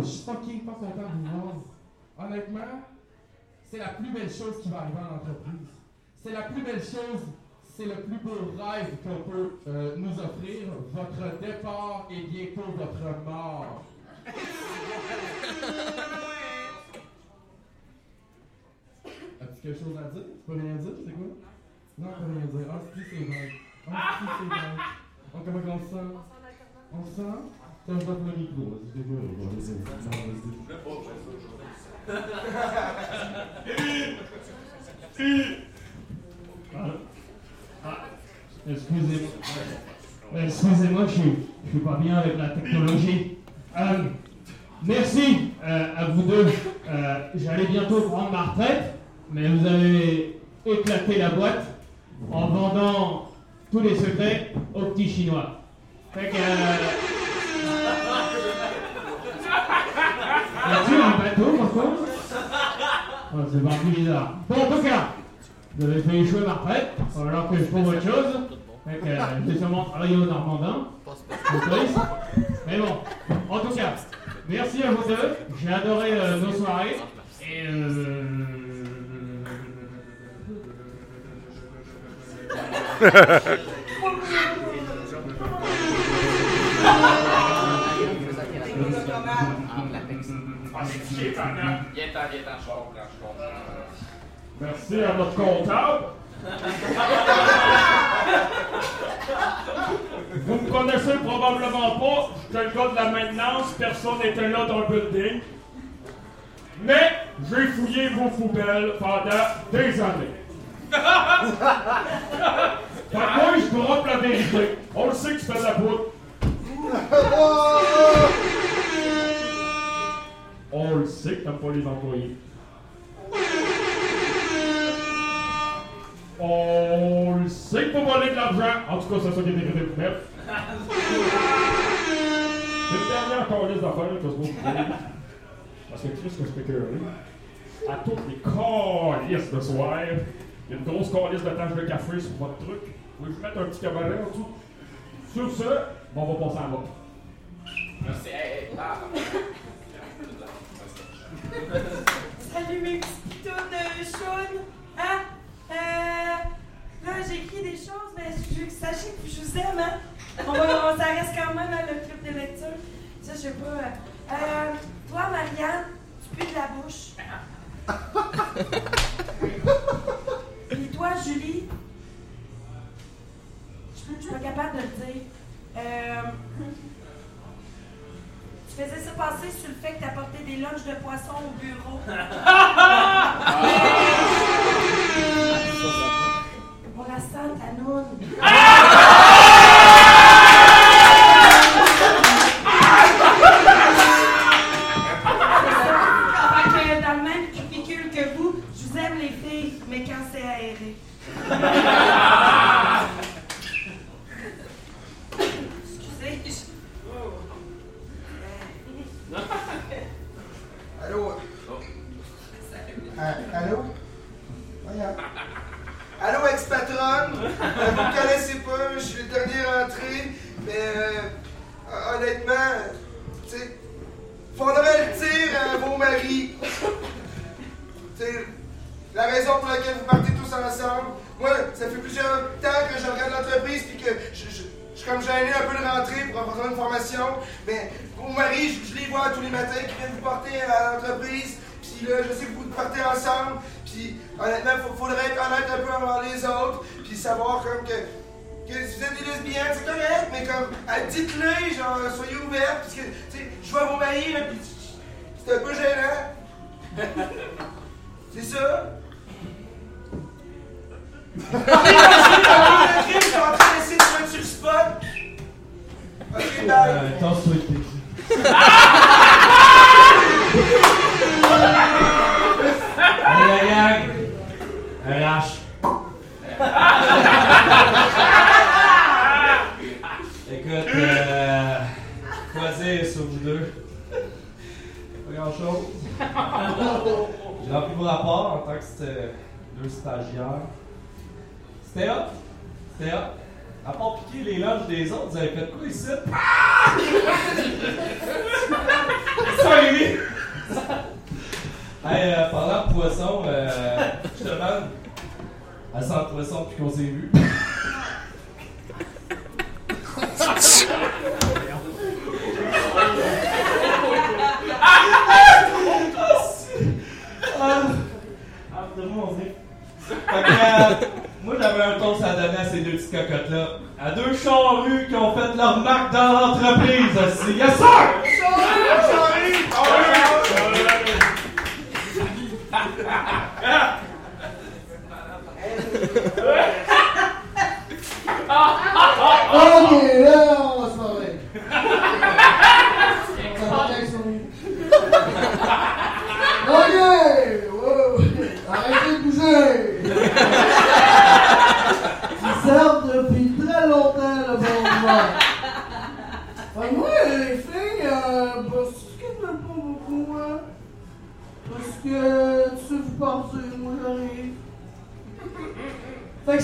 Suis fucking pas de vous voir. Honnêtement, c'est la plus belle chose qui va arriver en entreprise. C'est la plus belle chose, c'est le plus beau rêve qu'on peut euh, nous offrir. Votre départ et bientôt votre mort. As-tu quelque chose à dire? Tu peux rien dire, c'est quoi? Non, tu peux rien dire. Ah, si, c'est vrai. Ah, si, c'est vrai. Comment on se sent? On se sent? Non, vas-y. Excusez-moi. Je je suis pas bien avec la technologie. Euh, merci euh, à vous deux. Euh, J'allais bientôt prendre ma retraite, mais vous avez éclaté la boîte en vendant tous les secrets aux petits Chinois. Fait que. Y a-t-il un bateau, par contre Oh, C'est plus bizarre. Bon, en tout cas, vous avez fait échouer ma retraite, alors que je trouve autre chose. Que euh, sûrement travaillé au Normandin. Mais bon, en tout cas, merci à vous deux. J'ai adoré euh, nos soirées. Et euh... Il est temps, il est temps, je comprends, je comprends. Merci à notre comptable. Vous me connaissez probablement pas, j'étais le gars de la maintenance, personne n'était là dans le building. Mais j'ai fouillé vos poubelles pendant des années. Fait que moi, je droppe la vérité. On le sait que tu fais de la poudre. On le sait que t'aimes pas les employés. On le sait que pour voler de l'argent. En tout cas, c'est ça qui est écrit pour mettre. C'est une dernière calice d'affaires que je vous. Parce que Chris, que je peux écœurer. À toutes les calices de soir, il y a une grosse calice de tâche de café sur votre truc. Vous pouvez mettre un petit cabaret en dessous. Sur ce, bon, on va passer à l'autre. Merci. Salut mes petits Sean. Hein? Euh, là, j'écris des choses, mais je veux que sachez que je vous aime, hein? On va, on- ça reste quand même hein, le club de lecture. Ça, je sais pas. euh, euh, toi, Marianne, tu pues de la bouche. Et toi, Julie, je suis pas capable de le dire. Euh, tu faisais ça passer sur le fait que t'apportais des lunchs de poisson au bureau. Pour la sainte Anoun. faudrait le dire à vos maris. Sais, la raison pour laquelle vous partez tous ensemble, moi, ça fait plusieurs temps que je regarde l'entreprise puis que je, suis comme gêné un peu de rentrer pour avoir une formation, mais vos maris, je, je les vois tous les matins qui viennent vous porter à l'entreprise, puis là, je sais que vous partez ensemble, puis honnêtement, il faudrait être honnête un peu envers les autres, puis savoir comme que, que si vous êtes des lesbiennes, c'est correct, mais comme, euh, dites-le, genre, soyez ouverts, parce que, tu sais, je vois vos maris, là, puis c'est un peu gênant. c'est ça? Je suis en train d'essayer de mettre sur le spot. Ok, bye. Petit. Allez, la gang! RH. Écoute, euh, quoi dire sur vous deux? Pas grand chose. J'ai rempli mon rapport en tant que deux stagiaires. C'était hot. C'était hot. À part piquer les lunchs des autres, vous avez fait quoi ici? Ça arrivé! Hey, euh, parlant de poisson, euh, je te demande, elle sent le poisson depuis qu'on s'est vu. Moi, j'avais un toast à donner à ces deux petites cocottes-là. À deux charrues qui ont fait leur marque dans l'entreprise aussi. Yes, sir! Oh!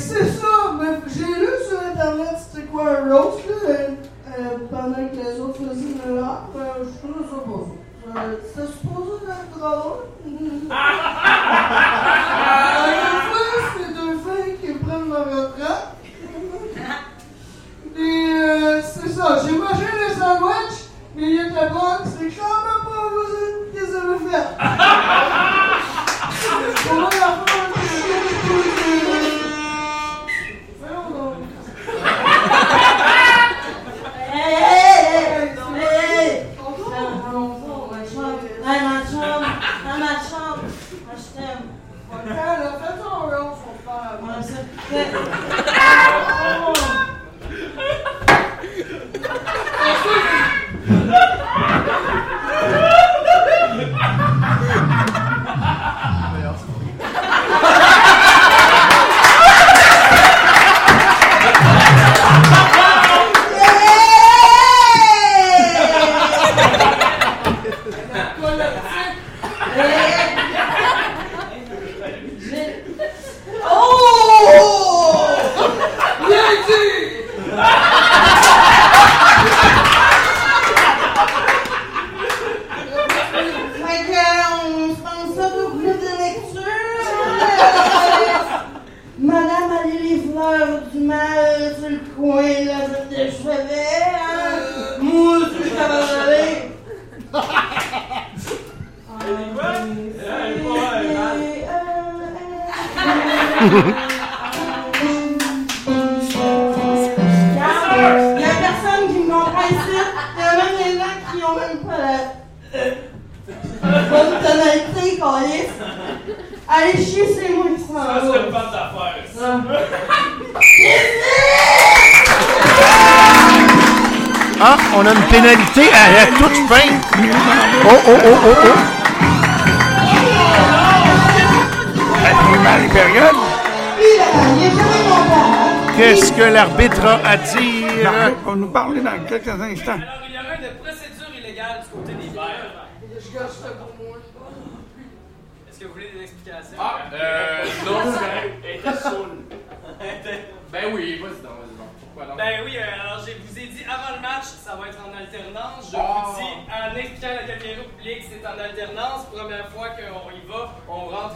C'est ça, mais j'ai lu sur internet c'était quoi un roast là, euh, euh, pendant que les autres faisaient le rap, euh, je trouvais ça pas fou. Euh, C'était supposé être drôle. Une fois, c'est deux filles qui prennent leur retraite. Et euh, c'est ça, j'ai mangé le sandwich, mais il y a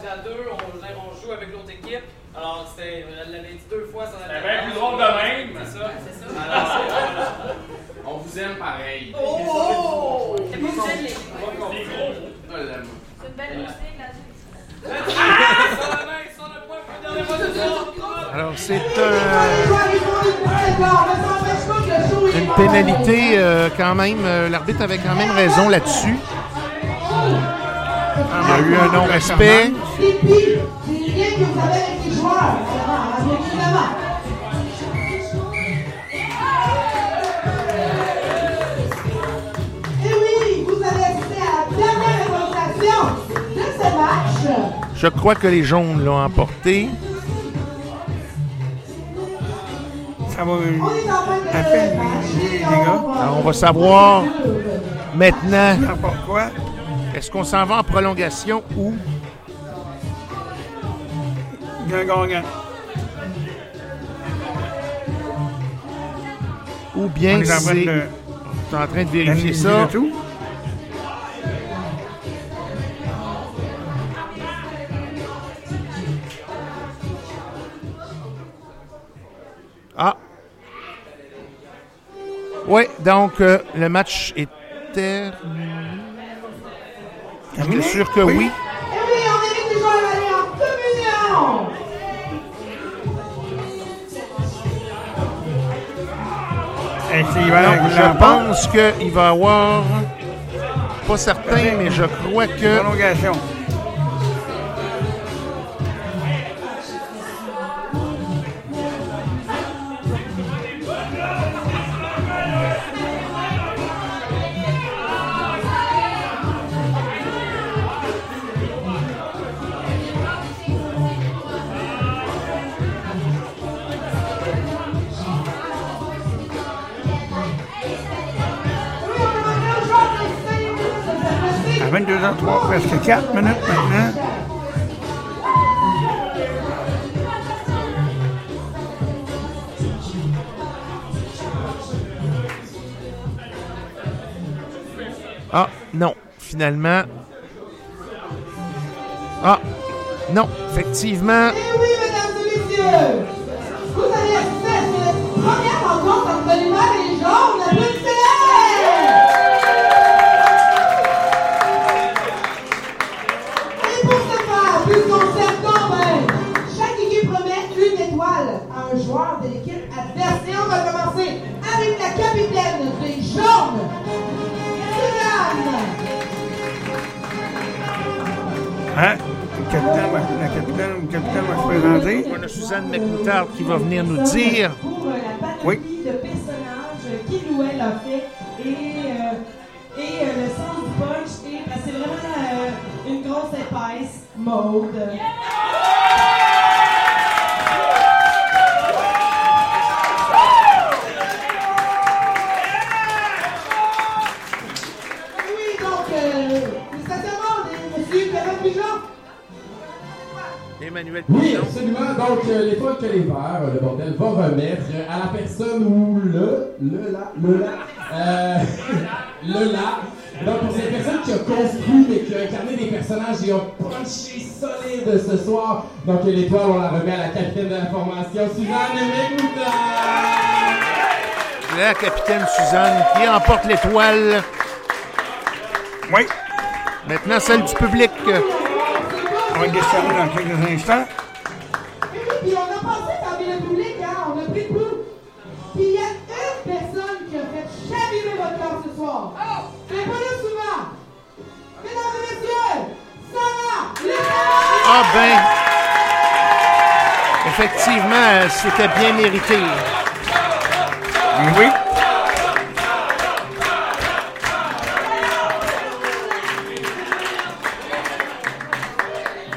à deux, on, on joue avec l'autre équipe. Alors c'était, elle l'avait dit deux fois, c'est bien plus drôle de même. C'est ça. C'est ça. Alors, euh, On vous aime pareil. Oh! C'est pas obligé de les C'est une belle musique, la Alors, c'est un- une pénalité euh, quand même. euh, L'arbitre avait quand même raison là-dessus. Il y a eu un non-respect. Je crois que les jaunes l'ont emporté. Ça va. On est en train de À peine les, les gars. Alors, on va savoir maintenant. N'importe quoi. Est-ce qu'on s'en va en prolongation ou? Ou bien c'est. de- Je suis en train de vérifier ça. tout. Ah. Oui, donc euh, le match est terminé. J'étais sûr que oui? Et oui, on les joueurs à aller en communion. Et s'il va Donc, avec je pense qu'il va y avoir. Pas certain, mais je crois que. Prolongation. 22 h 3, presque 4 minutes maintenant. Ah, non, finalement. Ah, non, effectivement. Et oui, mesdames et messieurs, vous allez assister à cette première rencontre entre l'humain et les. Hein? Le capitaine va, la capitaine, le capitaine va se présenter. On a Suzanne McMoutarde qui va venir nous dire. Pour la panoplie de personnages qu'il ou elle a fait et, euh, et euh, le sens du punch. Et ben, c'est vraiment euh, une grosse épaisse mode. Emmanuel Oui, absolument. Donc, euh, l'étoile que les Verts, euh, le bordel, va remettre à la personne ou le, le là, le là, euh, le là. Donc, pour cette personne qui a construit et qui a incarné des personnages et a punché solide ce soir, donc l'étoile, on la remet à la capitaine de la formation, Suzanne Mekouta. La capitaine Suzanne qui remporte l'étoile. Oui. Maintenant, celle du public. On va décerner dans quelques instants. Puis on a passé parmi le public, hein, on a pris le pouls. Puis il y a une personne qui a fait chavirer votre cœur ce soir. C'est pas là souvent. Mesdames et messieurs, Sarah Léonard! Ah ben. Effectivement, c'était bien mérité. Oui.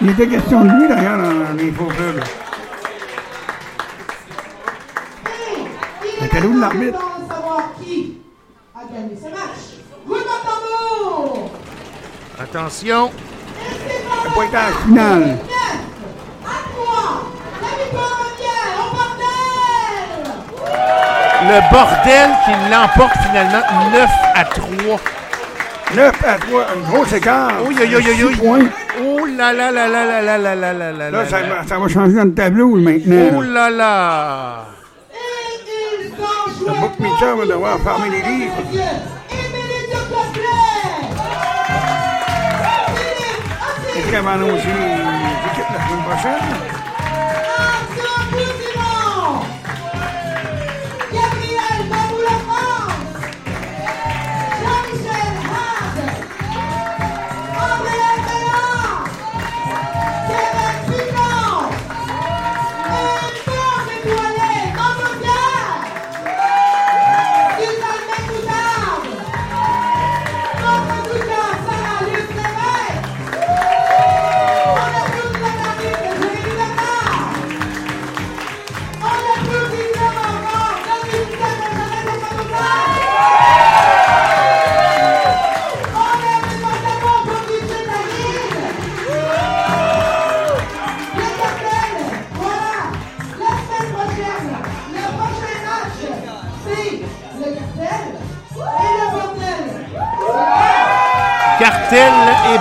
Il était question de lui, d'ailleurs, dans les faux l'arbitre. Savoir qui a gagné ce match. Tambour! Attention. Le pointage final. Le bordel qui l'emporte finalement 9 à 3. 9 à 3, un gros écart. Oui, oui, oui, oui, Six points. Là là là là là là là là là là Là, ça, va- ça va changer dans le tableau maintenant. Oh là là. Le bookmaker va devoir fermer les livres. Qu'elle va annoncer les équipes la semaine prochaine?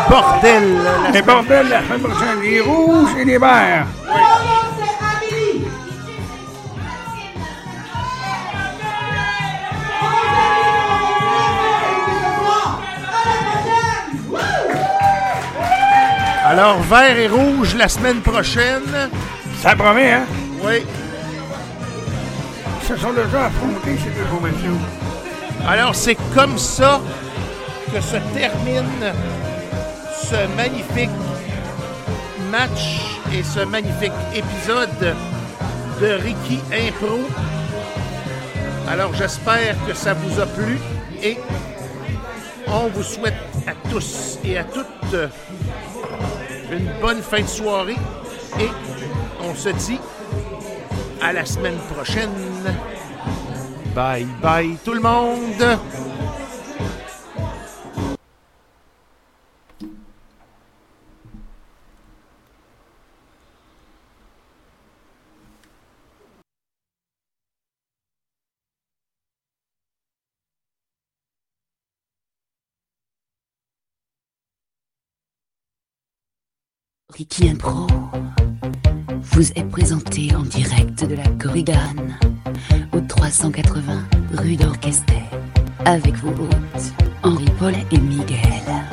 Bordel. Les bordels la semaine prochaine, les rouges et les verts. Alors, vert et rouge la semaine prochaine. Ça promet, hein? Oui. Ils se sont déjà affrontés, ces deux formations. Alors, c'est comme ça que se termine ce magnifique match et ce magnifique épisode de Ricky Impro. Alors, j'espère que ça vous a plu et on vous souhaite à tous et à toutes une bonne fin de soirée et on se dit à la semaine prochaine. Bye bye tout le monde. Ricky Impro vous est présenté en direct de la Corrigane au 380 rue d'Orchester avec vos hôtes Henri Paul et Miguel.